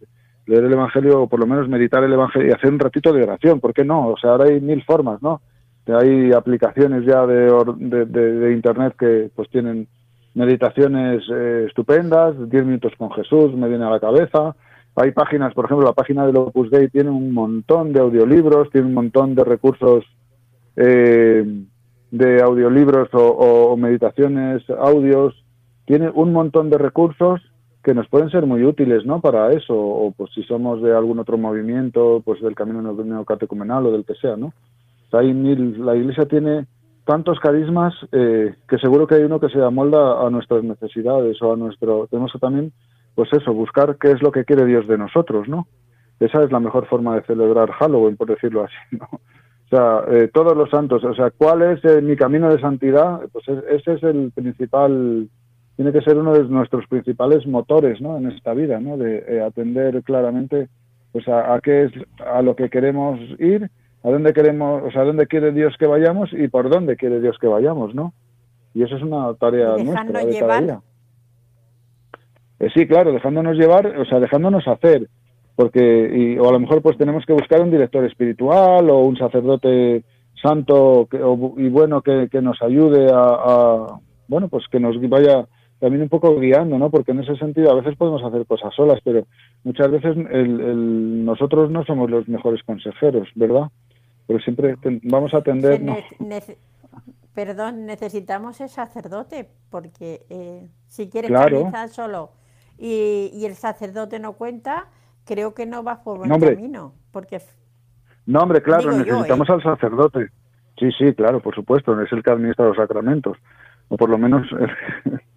leer el evangelio o por lo menos meditar el evangelio y hacer un ratito de oración ¿por qué no? o sea ahora hay mil formas no hay aplicaciones ya de, de, internet que pues tienen meditaciones eh, estupendas, 10 minutos con Jesús, me viene a la cabeza. Hay páginas, por ejemplo, la página del Opus Dei tiene un montón de audiolibros, tiene un montón de recursos eh, de audiolibros o, meditaciones, audios, tiene un montón de recursos que nos pueden ser muy útiles, ¿no? Para eso, o pues si somos de algún otro movimiento, pues del camino neocatecumenal o del que sea, ¿no? Hay mil, la Iglesia tiene tantos carismas eh, que seguro que hay uno que se amolda a nuestras necesidades o a nuestro... Tenemos que también, pues eso, buscar qué es lo que quiere Dios de nosotros, ¿no? Esa es la mejor forma de celebrar Halloween, por decirlo así. O sea, eh, todos los santos, o sea, ¿cuál es eh, mi camino de santidad? Pues ese es el principal, tiene que ser uno de nuestros principales motores, ¿no? En esta vida, ¿no? De atender claramente pues a, qué es a lo que queremos ir, a dónde queremos, o sea, a dónde quiere Dios que vayamos y por dónde quiere Dios que vayamos, ¿no? Y eso es una tarea nuestra de cada día. Eh, sí, claro, dejándonos llevar, o sea, dejándonos hacer, porque y, o a lo mejor pues tenemos que buscar un director espiritual o un sacerdote santo y bueno que, nos ayude a, bueno pues que nos vaya también un poco guiando no porque en ese sentido a veces podemos hacer cosas solas pero muchas veces el, nosotros no somos los mejores consejeros verdad pero siempre vamos a atender perdón necesitamos el sacerdote porque eh, si quieres claro. solo y, y el sacerdote no cuenta creo que no vas por buen camino porque no, hombre, claro, necesitamos ¿eh? al sacerdote. Sí, sí, claro, por supuesto, es el que administra los sacramentos. O por lo menos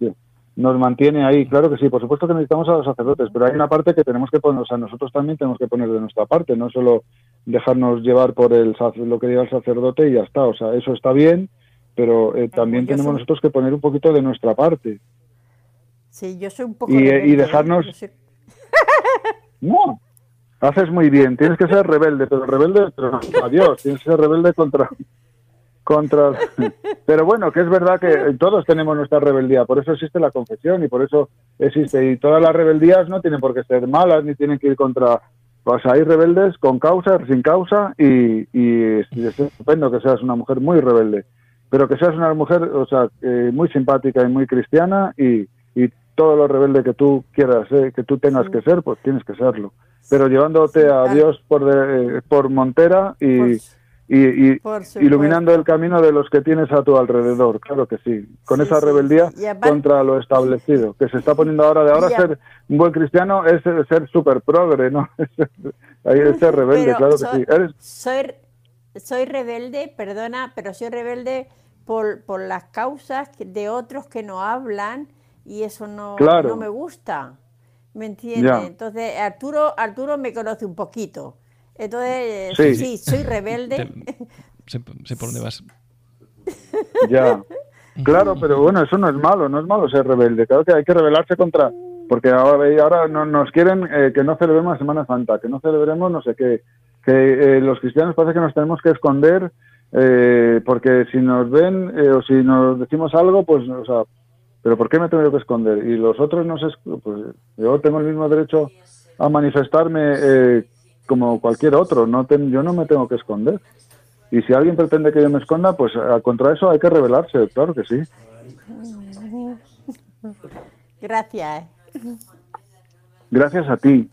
nos mantiene ahí. Claro que sí, por supuesto que necesitamos a los sacerdotes, pero hay una parte que tenemos que poner, o sea, nosotros también tenemos que poner de nuestra parte, no solo dejarnos llevar por el lo que diga el sacerdote y ya está. O sea, eso está bien, pero eh, también tenemos nosotros que poner un poquito de nuestra parte. Sí, yo soy un poco. Y, ¿eh? y dejarnos. No, haces muy bien, tienes que ser rebelde, pero rebelde pero a Dios, tienes que ser rebelde contra contra. Pero bueno, que es verdad que todos tenemos nuestra rebeldía, por eso existe la confesión y por eso existe. Y todas las rebeldías no tienen por qué ser malas ni tienen que ir contra. Pues hay rebeldes con causa, sin causa y, y, es estupendo que seas una mujer muy rebelde, pero que seas una mujer, o sea, eh, muy simpática y muy cristiana y, y todo lo rebelde que tú quieras, que tú tengas que ser, pues tienes que serlo. Pero llevándote a Dios por, por Montera y, y, iluminando el camino de los que tienes a tu alrededor, claro que sí, con esa rebeldía contra lo establecido, que se está poniendo ahora de ahora ser un buen cristiano es ser súper progre, ¿no? Ahí es ser rebelde, claro que sí. Soy, soy rebelde, perdona, pero soy rebelde por, por las causas de otros que no hablan y eso no, no me gusta. ¿Me entiendes? Entonces, Arturo, Arturo me conoce un poquito. Entonces, sí, soy rebelde. sé, por dónde vas. Ya. Claro, pero bueno, eso no es malo, no es malo ser rebelde. Claro que hay que rebelarse contra. Porque ahora, ahora no, nos quieren eh, que no celebremos la Semana Santa, que no celebremos no sé qué. Que eh, los cristianos parece que nos tenemos que esconder eh, porque si nos ven o si nos decimos algo, pues, o sea, pero ¿por qué me tengo que esconder? Y los otros no sé, pues yo tengo el mismo derecho a manifestarme eh, como cualquier otro, no yo no me tengo que esconder. Y si alguien pretende que yo me esconda, pues contra eso hay que rebelarse, claro que sí. Gracias. Gracias a ti.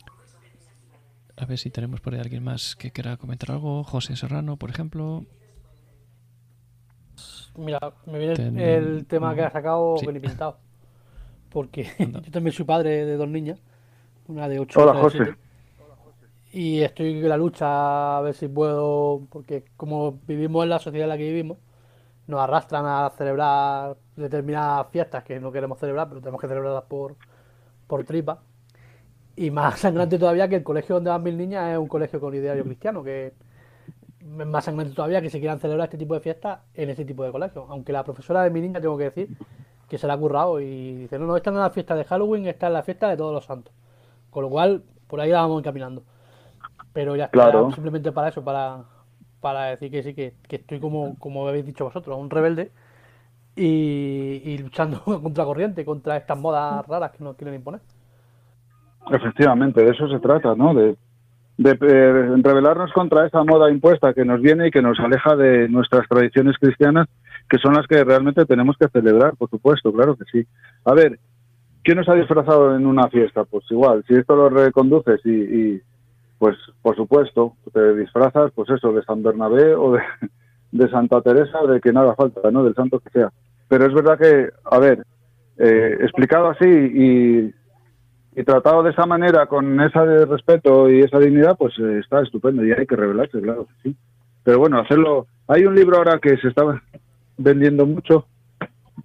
A ver si tenemos por ahí alguien más que quiera comentar algo. José Serrano, por ejemplo. Mira, me viene el, tema que ha sacado sí. pintado. Porque yo también soy padre de dos niñas, una de 8 Hola, José. Y estoy en la lucha a ver si puedo, porque como vivimos en la sociedad en la que vivimos, nos arrastran a celebrar determinadas fiestas que no queremos celebrar, pero tenemos que celebrarlas por, por tripa. Y más sangrante todavía que el colegio donde van mis niñas es un colegio con ideario cristiano, que más sangrante todavía que se quieran celebrar este tipo de fiestas en este tipo de colegios. Aunque la profesora de mi niña, tengo que decir, que se la ha currado y dice, no, no, esta no es la fiesta de Halloween, esta es la fiesta de todos los santos. Con lo cual, por ahí la vamos encaminando. Pero ya claro. simplemente para eso, para, para decir que sí, que, estoy como, como habéis dicho vosotros, un rebelde y, y luchando contra corriente, contra estas modas raras que nos quieren imponer. Efectivamente, de eso se trata, ¿no? De de eh, rebelarnos contra esa moda impuesta que nos viene y que nos aleja de nuestras tradiciones cristianas, que son las que realmente tenemos que celebrar, por supuesto, claro que sí. A ver, ¿quién nos ha disfrazado en una fiesta? Pues igual, si esto lo reconduces y, pues por supuesto, te disfrazas, pues eso, de San Bernabé o de, Santa Teresa, de que nada falta, ¿no? Del santo que sea. Pero es verdad que, a ver, eh, explicado así y y tratado de esa manera, con ese respeto y esa dignidad, pues eh, está estupendo y hay que revelarse, claro sí. Pero bueno, hacerlo. Hay un libro ahora que se está vendiendo mucho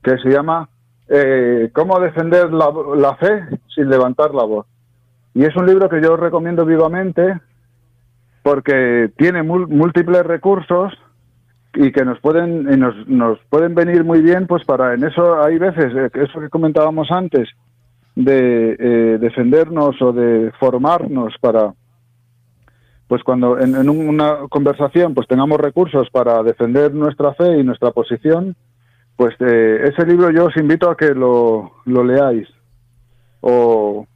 que se llama eh, Cómo defender la, fe sin levantar la voz. Y es un libro que yo recomiendo vivamente porque tiene múltiples recursos y que nos pueden nos, nos pueden venir muy bien pues para en eso hay veces eh, eso que comentábamos antes de eh, defendernos o de formarnos para, pues cuando en, una conversación pues tengamos recursos para defender nuestra fe y nuestra posición, pues eh, ese libro yo os invito a que lo, lo leáis. O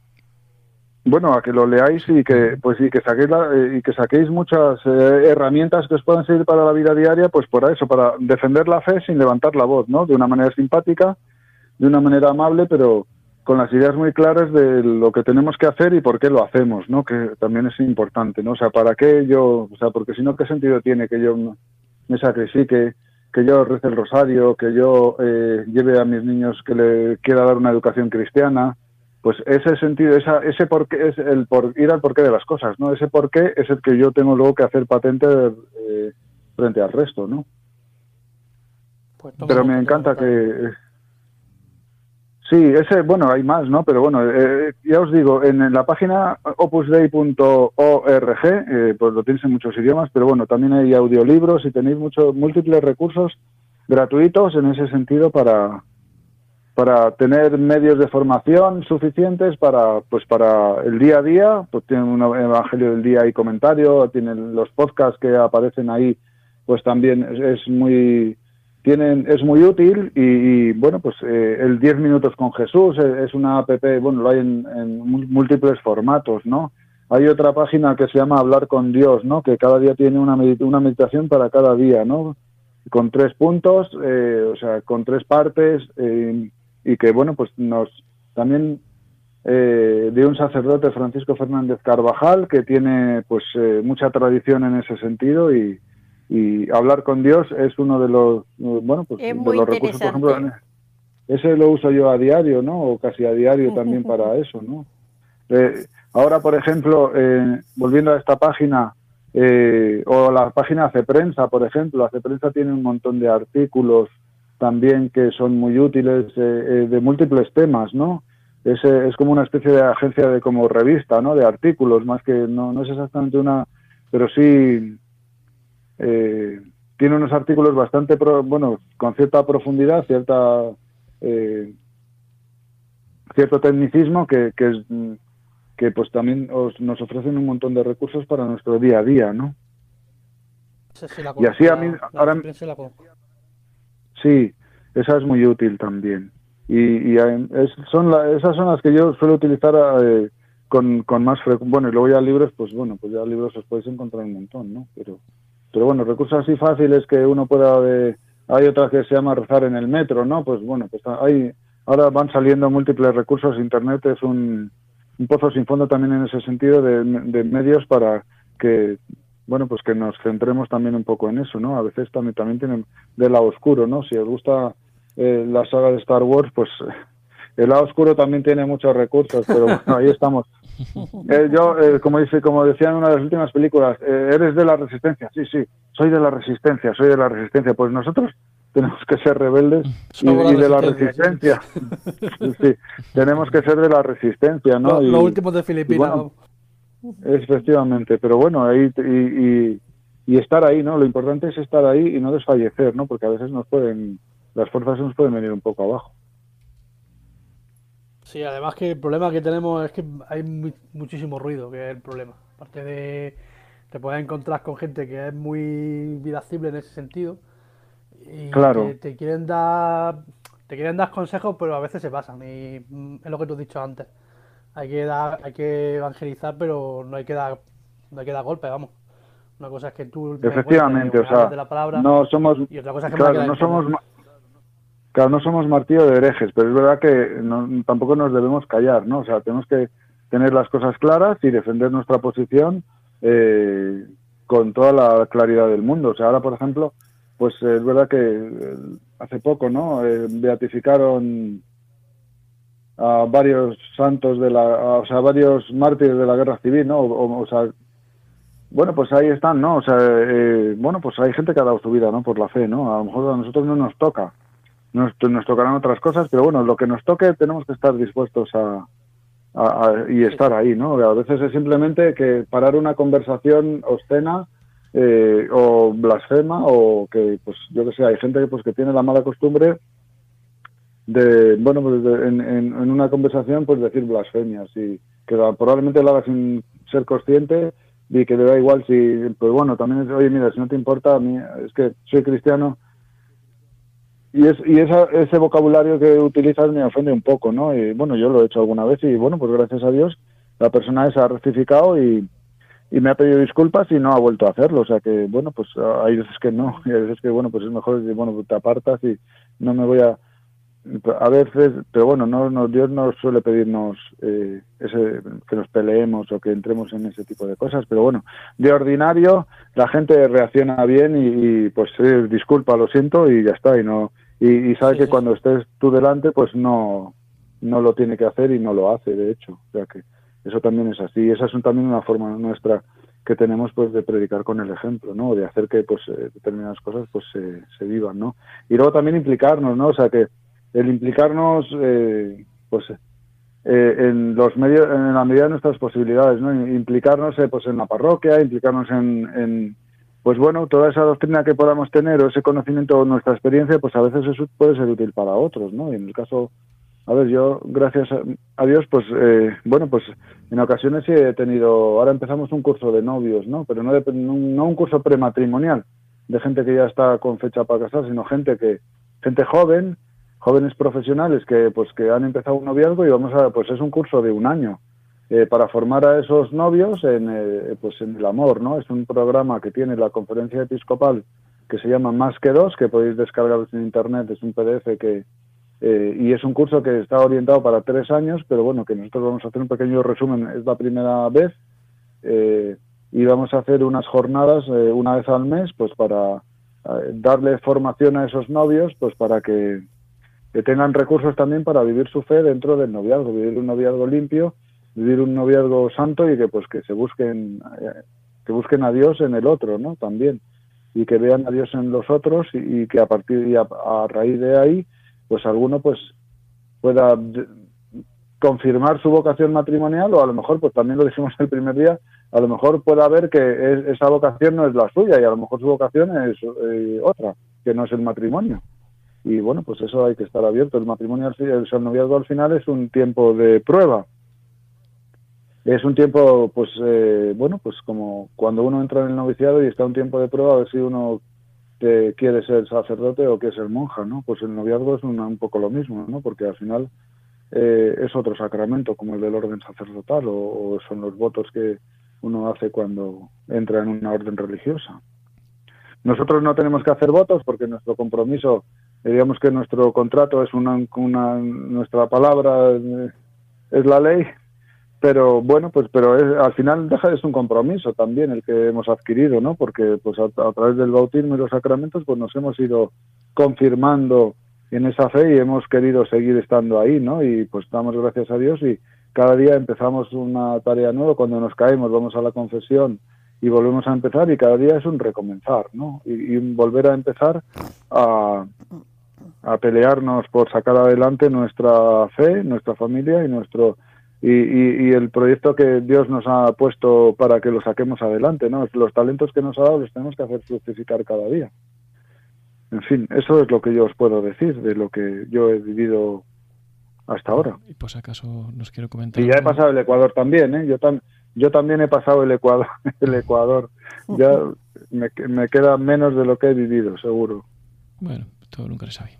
bueno a que lo leáis y que pues y que saquéis y que saquéis muchas herramientas que os puedan servir para la vida diaria pues por eso para defender la fe sin levantar la voz no de una manera simpática de una manera amable, pero con las ideas muy claras de lo que tenemos que hacer y por qué lo hacemos, ¿no? Que también es importante, ¿no? O sea, ¿para qué yo, o sea, porque si no, ¿qué sentido tiene que yo me sacrifique, que yo rece el rosario, que yo eh, lleve a mis niños que le quiera dar una educación cristiana? Pues ese sentido, esa, ese porqué es el por ir al porqué de las cosas, ¿no? Ese porqué es el que yo tengo luego que hacer patente eh, frente al resto, ¿no? Pues pero me encanta que Sí, ese, bueno, hay más, ¿no? Pero bueno, eh, ya os digo, en, la página opusdei.org, eh, pues lo tenéis en muchos idiomas, pero bueno, también hay audiolibros y tenéis muchos múltiples recursos gratuitos en ese sentido para para tener medios de formación suficientes para pues para el día a día, pues tienen un evangelio del día y comentario, tienen los podcasts que aparecen ahí, pues también es muy tienen, es muy útil y, bueno, pues eh, el 10 minutos con Jesús eh, es una app, bueno, lo hay en, múltiples formatos, ¿no? Hay otra página que se llama Hablar con Dios, ¿no? Que cada día tiene una, una meditación para cada día, ¿no? Con tres puntos, eh, o sea, con tres partes y que, bueno, pues nos también de un sacerdote Francisco Fernández Carvajal que tiene pues mucha tradición en ese sentido y, y hablar con Dios es uno de los bueno pues de los recursos por ejemplo ese lo uso yo a diario no o casi a diario también para eso no eh, ahora por ejemplo eh, volviendo a esta página eh, o la página hace prensa por ejemplo hace prensa tiene un montón de artículos también que son muy útiles de múltiples temas no es, es como una especie de agencia de como revista no de artículos más que no, no es exactamente una pero sí eh, tiene unos artículos bastante, bueno, con cierta profundidad, cierta eh, cierto tecnicismo que, que, que pues también nos ofrecen un montón de recursos para nuestro día a día, ¿no? y así a mí, ahora, sí, esa es muy útil también. Y, y son esas son las que yo suelo utilizar eh, con, con más frecuencia. Bueno, y luego ya libros, pues bueno, pues ya libros os podéis encontrar un montón, ¿no? Pero pero bueno, recursos así fáciles que uno pueda... De, hay otras que se llama rezar en el metro, ¿no? Pues bueno, pues hay, ahora van saliendo múltiples recursos, Internet es un, pozo sin fondo también en ese sentido de, medios para que bueno, pues que nos centremos también un poco en eso, ¿no? A veces también, también tienen del lado oscuro, ¿no? Si os gusta eh, la saga de Star Wars, pues el lado oscuro también tiene muchos recursos, pero bueno, ahí estamos. Eh, yo, eh, como dice, como decía en una de las últimas películas, eh, eres de la resistencia. Sí, sí, soy de la resistencia, soy de la resistencia. Pues nosotros tenemos que ser rebeldes y, de la resistencia. sí, tenemos que ser de la resistencia, ¿no? Lo, último de Filipinas. Efectivamente, pero bueno, ahí y, y, estar ahí, ¿no? Lo importante es estar ahí y no desfallecer, ¿no? Porque a veces nos pueden, las fuerzas nos pueden venir un poco abajo. Sí, además que el problema que tenemos es que hay muchísimo ruido, que es el problema. Aparte de te puedes encontrar con gente que es muy vidacible en ese sentido y claro. te, quieren dar te quieren dar consejos, pero a veces se pasan y mm, es lo que tú has dicho antes. Hay que dar, hay que evangelizar, pero no hay que dar no hay que dar golpes, vamos. Una cosa es que tú efectivamente, o sea, la palabra, no somos y otra cosa es que claro, no somos Claro, no somos martillo de herejes, pero es verdad que tampoco nos debemos callar, ¿no? O sea, tenemos que tener las cosas claras y defender nuestra posición eh, con toda la claridad del mundo. O sea, ahora, por ejemplo, pues es verdad que eh, hace poco, ¿no? Eh, beatificaron a varios santos de la, o sea, varios mártires de la guerra civil, ¿no? O, sea, bueno, pues ahí están, ¿no? O sea, bueno, pues hay gente que ha dado su vida, ¿no? Por la fe, ¿no? A lo mejor a nosotros no nos toca, nos, nos tocarán otras cosas, pero bueno, lo que nos toque tenemos que estar dispuestos a, y estar ahí, ¿no? A veces es simplemente que parar una conversación obscena eh, o blasfema o que, pues yo que sé, hay gente que, pues, que tiene la mala costumbre de, bueno, pues en, una conversación pues decir blasfemias y que probablemente lo haga sin ser consciente y que le da igual si, pues bueno, también oye, mira, si no te importa, a mí es que soy cristiano y, es, y esa, ese vocabulario que utilizas me ofende un poco, ¿no? Y bueno, yo lo he hecho alguna vez y bueno, pues gracias a Dios la persona esa ha rectificado y, y me ha pedido disculpas y no ha vuelto a hacerlo. O sea que, bueno, pues hay veces que no, y hay veces que, bueno, pues es mejor bueno, pues te apartas y no me voy a a veces, pero bueno, no, no Dios no suele pedirnos eh, ese, que nos peleemos o que entremos en ese tipo de cosas, pero bueno, de ordinario la gente reacciona bien y, pues eh, disculpa, lo siento y ya está y no y, sabe que cuando estés tú delante pues no no lo tiene que hacer y no lo hace de hecho, o sea que eso también es así, esa es también una forma nuestra que tenemos pues de predicar con el ejemplo, ¿no? De hacer que pues eh, determinadas cosas pues se, se vivan, ¿no? Y luego también implicarnos, ¿no? O sea que el implicarnos eh, pues eh, en los medios en la medida de nuestras posibilidades no implicarnos eh, pues en la parroquia implicarnos en, pues bueno toda esa doctrina que podamos tener o ese conocimiento o nuestra experiencia pues a veces eso puede ser útil para otros no y en el caso a ver yo gracias a, Dios pues bueno pues en ocasiones sí he tenido ahora empezamos un curso de novios no pero no, no un curso prematrimonial de gente que ya está con fecha para casar sino gente que gente joven jóvenes profesionales que pues que han empezado un noviazgo y vamos a pues es un curso de un año eh, para formar a esos novios en eh, pues en el amor no es un programa que tiene la conferencia episcopal que se llama más que dos que podéis descargar en internet es un PDF que eh, y es un curso que está orientado para tres años pero bueno que nosotros vamos a hacer un pequeño resumen es la primera vez y vamos a hacer unas jornadas una vez al mes pues para darle formación a esos novios pues para que que tengan recursos también para vivir su fe dentro del noviazgo, vivir un noviazgo limpio, vivir un noviazgo santo y que pues que se busquen eh, que busquen a Dios en el otro, ¿no? También y que vean a Dios en los otros y, que a partir y a, raíz de ahí pues alguno pues pueda confirmar su vocación matrimonial o a lo mejor pues también lo dijimos el primer día a lo mejor pueda ver que esa vocación no es la suya y a lo mejor su vocación es eh, otra que no es el matrimonio y bueno, pues eso hay que estar abierto. El matrimonio, el noviazgo al final es un tiempo de prueba. Es un tiempo, pues, eh, bueno, pues como cuando uno entra en el noviciado y está un tiempo de prueba, a ver si uno quiere ser sacerdote o quiere ser monja, ¿no? Pues el noviazgo es un poco lo mismo, ¿no? Porque al final eh, es otro sacramento como el del orden sacerdotal o son los votos que uno hace cuando entra en una orden religiosa. Nosotros no tenemos que hacer votos porque nuestro compromiso digamos que nuestro contrato es una, nuestra palabra es la ley pero bueno pues pero es, al final deja es un compromiso también el que hemos adquirido no porque pues a, través del bautismo y los sacramentos pues nos hemos ido confirmando en esa fe y hemos querido seguir estando ahí no y pues damos gracias a Dios y cada día empezamos una tarea nueva. Cuando nos caemos vamos a la confesión y volvemos a empezar y cada día es un recomenzar, ¿no? Y, volver a empezar a, a, pelearnos por sacar adelante nuestra fe, nuestra familia y nuestro y, y, el proyecto que Dios nos ha puesto para que lo saquemos adelante, ¿no? Los talentos que nos ha dado los tenemos que hacer fructificar cada día. En fin, eso es lo que yo os puedo decir de lo que yo he vivido hasta ahora. Y pues acaso nos quiero comentar. Y ya he pasado el Ecuador también, ¿eh? Yo también yo también he pasado el Ecuador, el Ecuador. Ya me, me, queda menos de lo que he vivido, seguro. Bueno, todo nunca se sabe.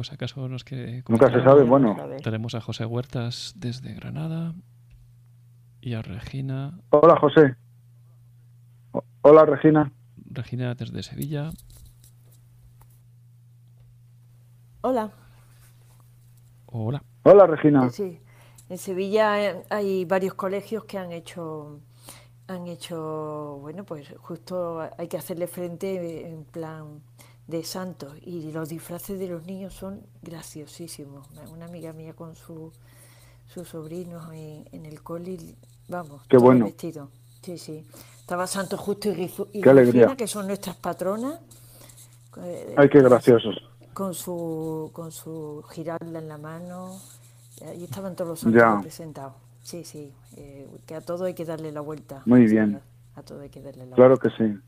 Pues acaso nos que Nunca se sabe, bueno. Tenemos a José Huertas desde Granada y a Regina. Hola, José. Hola, Regina. Regina desde Sevilla. Hola. Hola. Hola, Regina. Sí. En Sevilla hay varios colegios que han hecho, han hecho, bueno, pues justo hay que hacerle frente en plan de santos y los disfraces de los niños son graciosísimos. Una amiga mía con su, sus sobrinos en, el cole, vamos, Qué bueno. vestido. Sí, sí. Estaba Santo Justo y, y que son nuestras patronas. Ay, qué graciosos. Con su, con su giralda en la mano Ahí estaban todos los santos representados. Sí, sí, eh, que a todo hay que darle la vuelta. Muy bien. A todo hay que darle la claro vuelta. Claro que sí.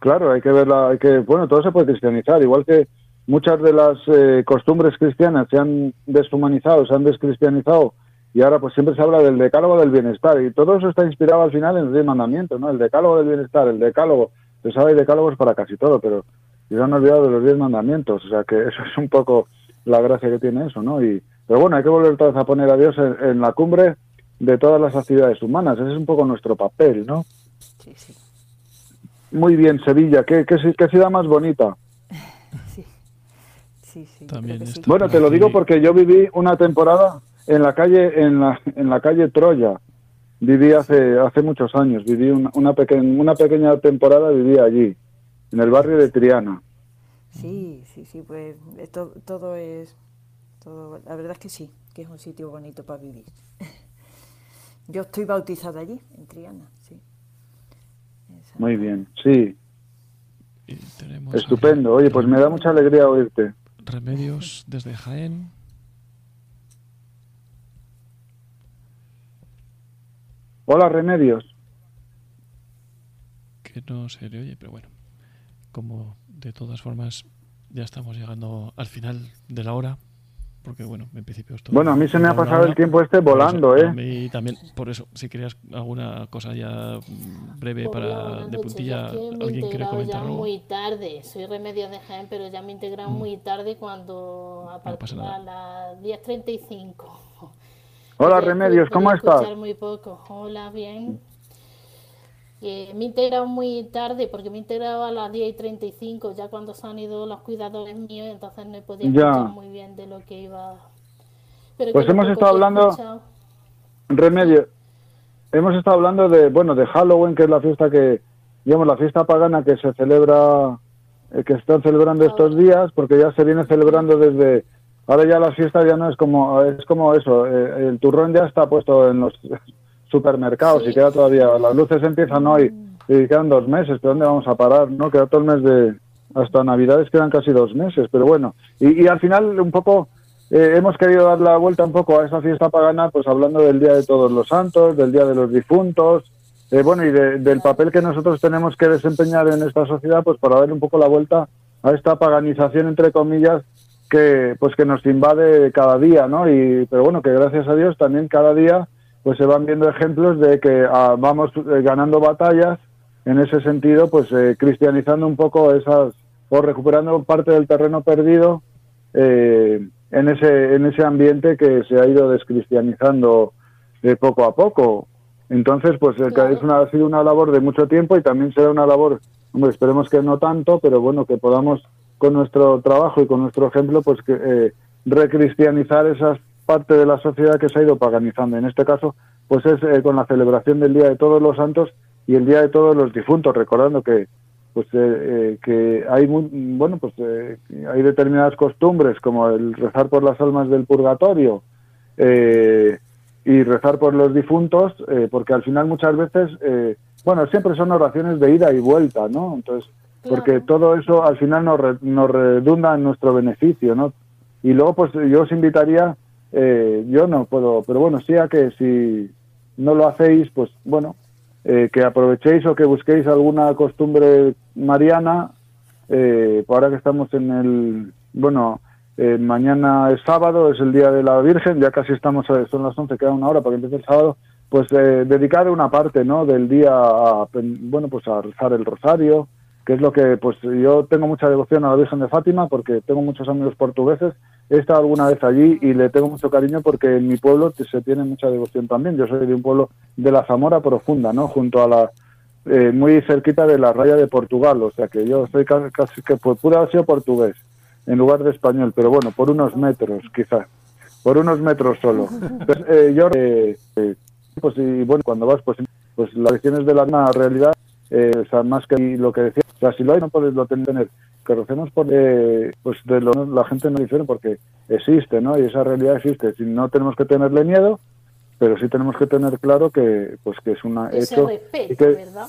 Claro, hay que verla, hay que, bueno, todo se puede cristianizar, igual que muchas de las eh, costumbres cristianas se han deshumanizado, se han descristianizado y ahora pues siempre se habla del decálogo del bienestar y todo eso está inspirado al final en los diez mandamientos, ¿no? El decálogo del bienestar, el decálogo, se sabe hay decálogos para casi todo, pero se han olvidado de los diez mandamientos, o sea que eso es un poco la gracia que tiene eso, ¿no? Y, pero bueno, hay que volver todos a poner a Dios en, la cumbre de todas las actividades humanas, ese es un poco nuestro papel, ¿no? Sí, sí. Muy bien, Sevilla, ¿qué, qué, qué ciudad más bonita? Sí. Sí, sí. Bueno, te lo digo porque yo viví una temporada en la calle en la, en la calle Troya. Viví hace hace muchos años, viví una, una, una pequeña temporada viví allí, en el barrio de Triana. Sí, sí, sí, pues todo es todo, la verdad es que sí, que es un sitio bonito para vivir. Yo estoy bautizada allí, en Triana, sí. Muy bien, sí. Estupendo. Oye, pues me da mucha alegría oírte. Remedios desde Jaén. Hola, Remedios. Que no se le oye, pero bueno, como de todas formas ya estamos llegando al final de la hora, porque bueno, en principio esto... Bueno, a mí se me ha pasado el tiempo este volando, ¿eh? A mí también, por eso, si querías alguna cosa ya breve para de puntilla, ¿alguien quiere comentar ya muy tarde, soy Remedio de Jaén, pero ya me he integrado mm. muy tarde cuando a partir de las 10.35. Hola Remedios, ¿cómo estás? Muy poco. Hola, bien. Me he integrado muy tarde porque me he integrado a las 10 y 35, ya cuando se han ido los cuidadores míos, entonces no he podido escuchar muy bien de lo que iba. pues hemos estado hablando, Remedio, hemos estado hablando de, bueno, de Halloween, que es la fiesta que, digamos, la fiesta pagana que se celebra, eh, que están celebrando estos días, porque ya se viene celebrando desde Ahora ya la fiesta ya no es como es como eso, eh, el turrón ya está puesto en los supermercados y queda todavía, las luces empiezan hoy y quedan dos meses, ¿pero dónde vamos a parar? no Queda todo el mes de, hasta Navidades quedan casi dos meses, pero bueno, y, al final un poco eh, hemos querido dar la vuelta un poco a esa fiesta pagana, pues hablando del Día de Todos los Santos, del Día de los Difuntos, eh, bueno, y del papel que nosotros tenemos que desempeñar en esta sociedad, pues para darle un poco la vuelta a esta paganización, entre comillas, que pues que nos invade cada día, ¿no? Y pero bueno, que gracias a Dios también cada día pues se van viendo ejemplos de que ah, vamos eh, ganando batallas en ese sentido, pues eh, cristianizando un poco esas o recuperando parte del terreno perdido eh, en ese en ese ambiente que se ha ido descristianizando poco a poco. Entonces, pues es una, ha sido una labor de mucho tiempo y también será una labor, hombre, esperemos que no tanto, pero bueno, que podamos con nuestro trabajo y con nuestro ejemplo, pues que eh, recristianizar esa parte de la sociedad que se ha ido paganizando. En este caso, pues es eh, con la celebración del Día de Todos los Santos y el Día de Todos los Difuntos, recordando que pues eh, que hay bueno pues hay determinadas costumbres como el rezar por las almas del purgatorio y rezar por los difuntos porque al final muchas veces bueno siempre son oraciones de ida y vuelta no entonces porque todo eso al final nos, nos redunda en nuestro beneficio, ¿no? Y luego, pues yo os invitaría, eh, yo no puedo, pero bueno, sí a que si no lo hacéis, pues bueno, eh, que aprovechéis o que busquéis alguna costumbre mariana, eh, ahora que estamos en el, bueno, eh, mañana es sábado, es el Día de la Virgen, ya casi estamos, son las 11, queda una hora para que empiece el sábado, pues dedicar una parte, ¿no?, del día a, bueno, pues a rezar el rosario, que es lo que, pues yo tengo mucha devoción a la Virgen de Fátima porque tengo muchos amigos portugueses, he estado alguna vez allí y le tengo mucho cariño porque en mi pueblo se tiene mucha devoción también, yo soy de un pueblo de la Zamora Profunda, ¿no? Junto a la, eh, muy cerquita de la raya de Portugal, o sea que yo estoy casi, que pues, pude haber sido portugués en lugar de español, pero bueno, por unos metros quizás, por unos metros solo. eh, yo, eh, eh, pues y bueno, cuando vas, pues, pues las lecciones de la realidad, o sea, más que lo que decía o sea, si lo hay, no puedes lo tener. Que recemos por, eh, pues de lo, la gente no dice porque existe, ¿no? Y esa realidad existe. Si no tenemos que tenerle miedo, pero sí tenemos que tener claro que, pues que es una ese hecho. Respeto, ¿verdad?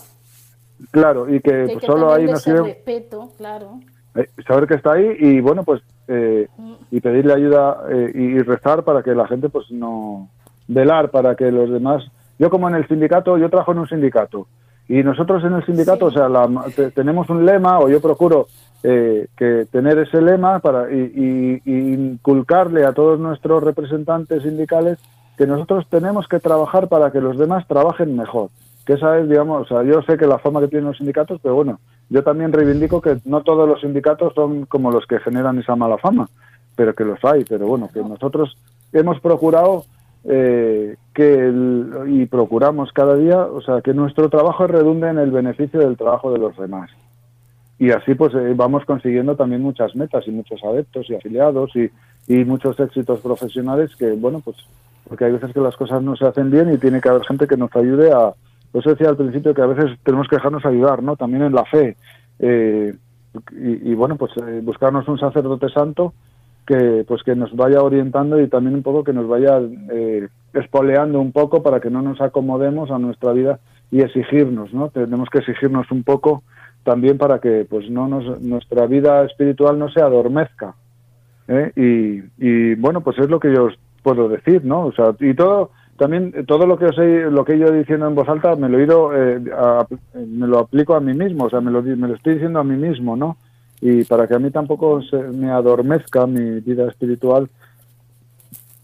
Claro, y que, pues, solo ahí no sirve. respeto, claro. Eh, saber que está ahí y bueno, pues eh, mm. y pedirle ayuda eh, y rezar para que la gente, pues no velar para que los demás. Yo como en el sindicato, yo trabajo en un sindicato y nosotros en el sindicato, o sea, tenemos un lema, o yo procuro eh, que tener ese lema para y, inculcarle a todos nuestros representantes sindicales que nosotros tenemos que trabajar para que los demás trabajen mejor. Que esa es, digamos, o sea, yo sé que la fama que tienen los sindicatos, pero bueno, yo también reivindico que no todos los sindicatos son como los que generan esa mala fama, pero que los hay. Pero bueno, que nosotros hemos procurado eh, que y procuramos cada día, o sea, que nuestro trabajo redunde en el beneficio del trabajo de los demás. Y así pues eh, vamos consiguiendo también muchas metas y muchos adeptos y afiliados y, y muchos éxitos profesionales que, bueno, pues porque hay veces que las cosas no se hacen bien y tiene que haber gente que nos ayude a, pues decía al principio que a veces tenemos que dejarnos ayudar, ¿no? También en la fe. Eh, y, bueno, pues eh, buscarnos un sacerdote santo que pues que nos vaya orientando y también un poco que nos vaya eh, espoleando un poco para que no nos acomodemos a nuestra vida y exigirnos, ¿no? Tenemos que exigirnos un poco también para que pues no nos, nuestra vida espiritual no se adormezca. Y, y bueno, pues es lo que yo os puedo decir, ¿no? O sea, y todo también eh, todo lo que os he, lo que ido diciendo en voz alta me lo he ido, eh, me lo aplico a mí mismo, o sea, me lo, me lo estoy diciendo a mí mismo, ¿no? Y para que a mí tampoco se me adormezca mi vida espiritual.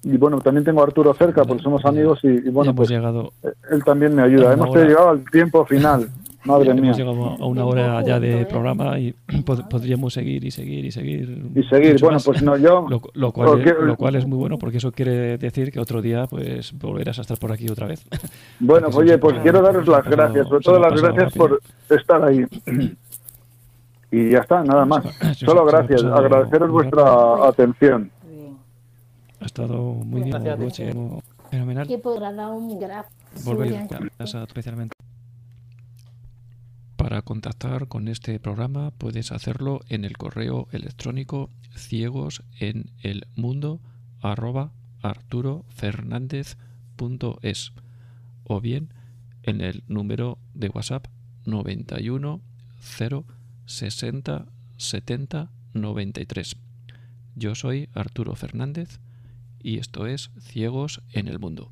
Y bueno, también tengo a Arturo cerca, porque somos amigos y, bueno, pues llegado él también me ayuda. Hemos llegado al tiempo final. Madre mía. Hemos llegado a una hora ya de programa y podríamos seguir y seguir y seguir. Y seguir, bueno, pues no, yo. Lo, cual es, lo, cual es, muy bueno porque eso quiere decir que otro día pues volverás a estar por aquí otra vez. Bueno, oye, pues quiero daros las gracias, sobre todo las gracias por estar ahí. Y ya está, nada más. Solo gracias, agradeceros vuestra atención. Ha estado muy bien, fenomenal. Que podrá dar un Volver especialmente. Para contactar con este programa puedes hacerlo en el correo electrónico ciegos en el mundo arroba arturofernandez.es o bien en el número de WhatsApp 91 0 60 70 93. Yo soy Arturo Fernández y esto es Ciegos en el Mundo.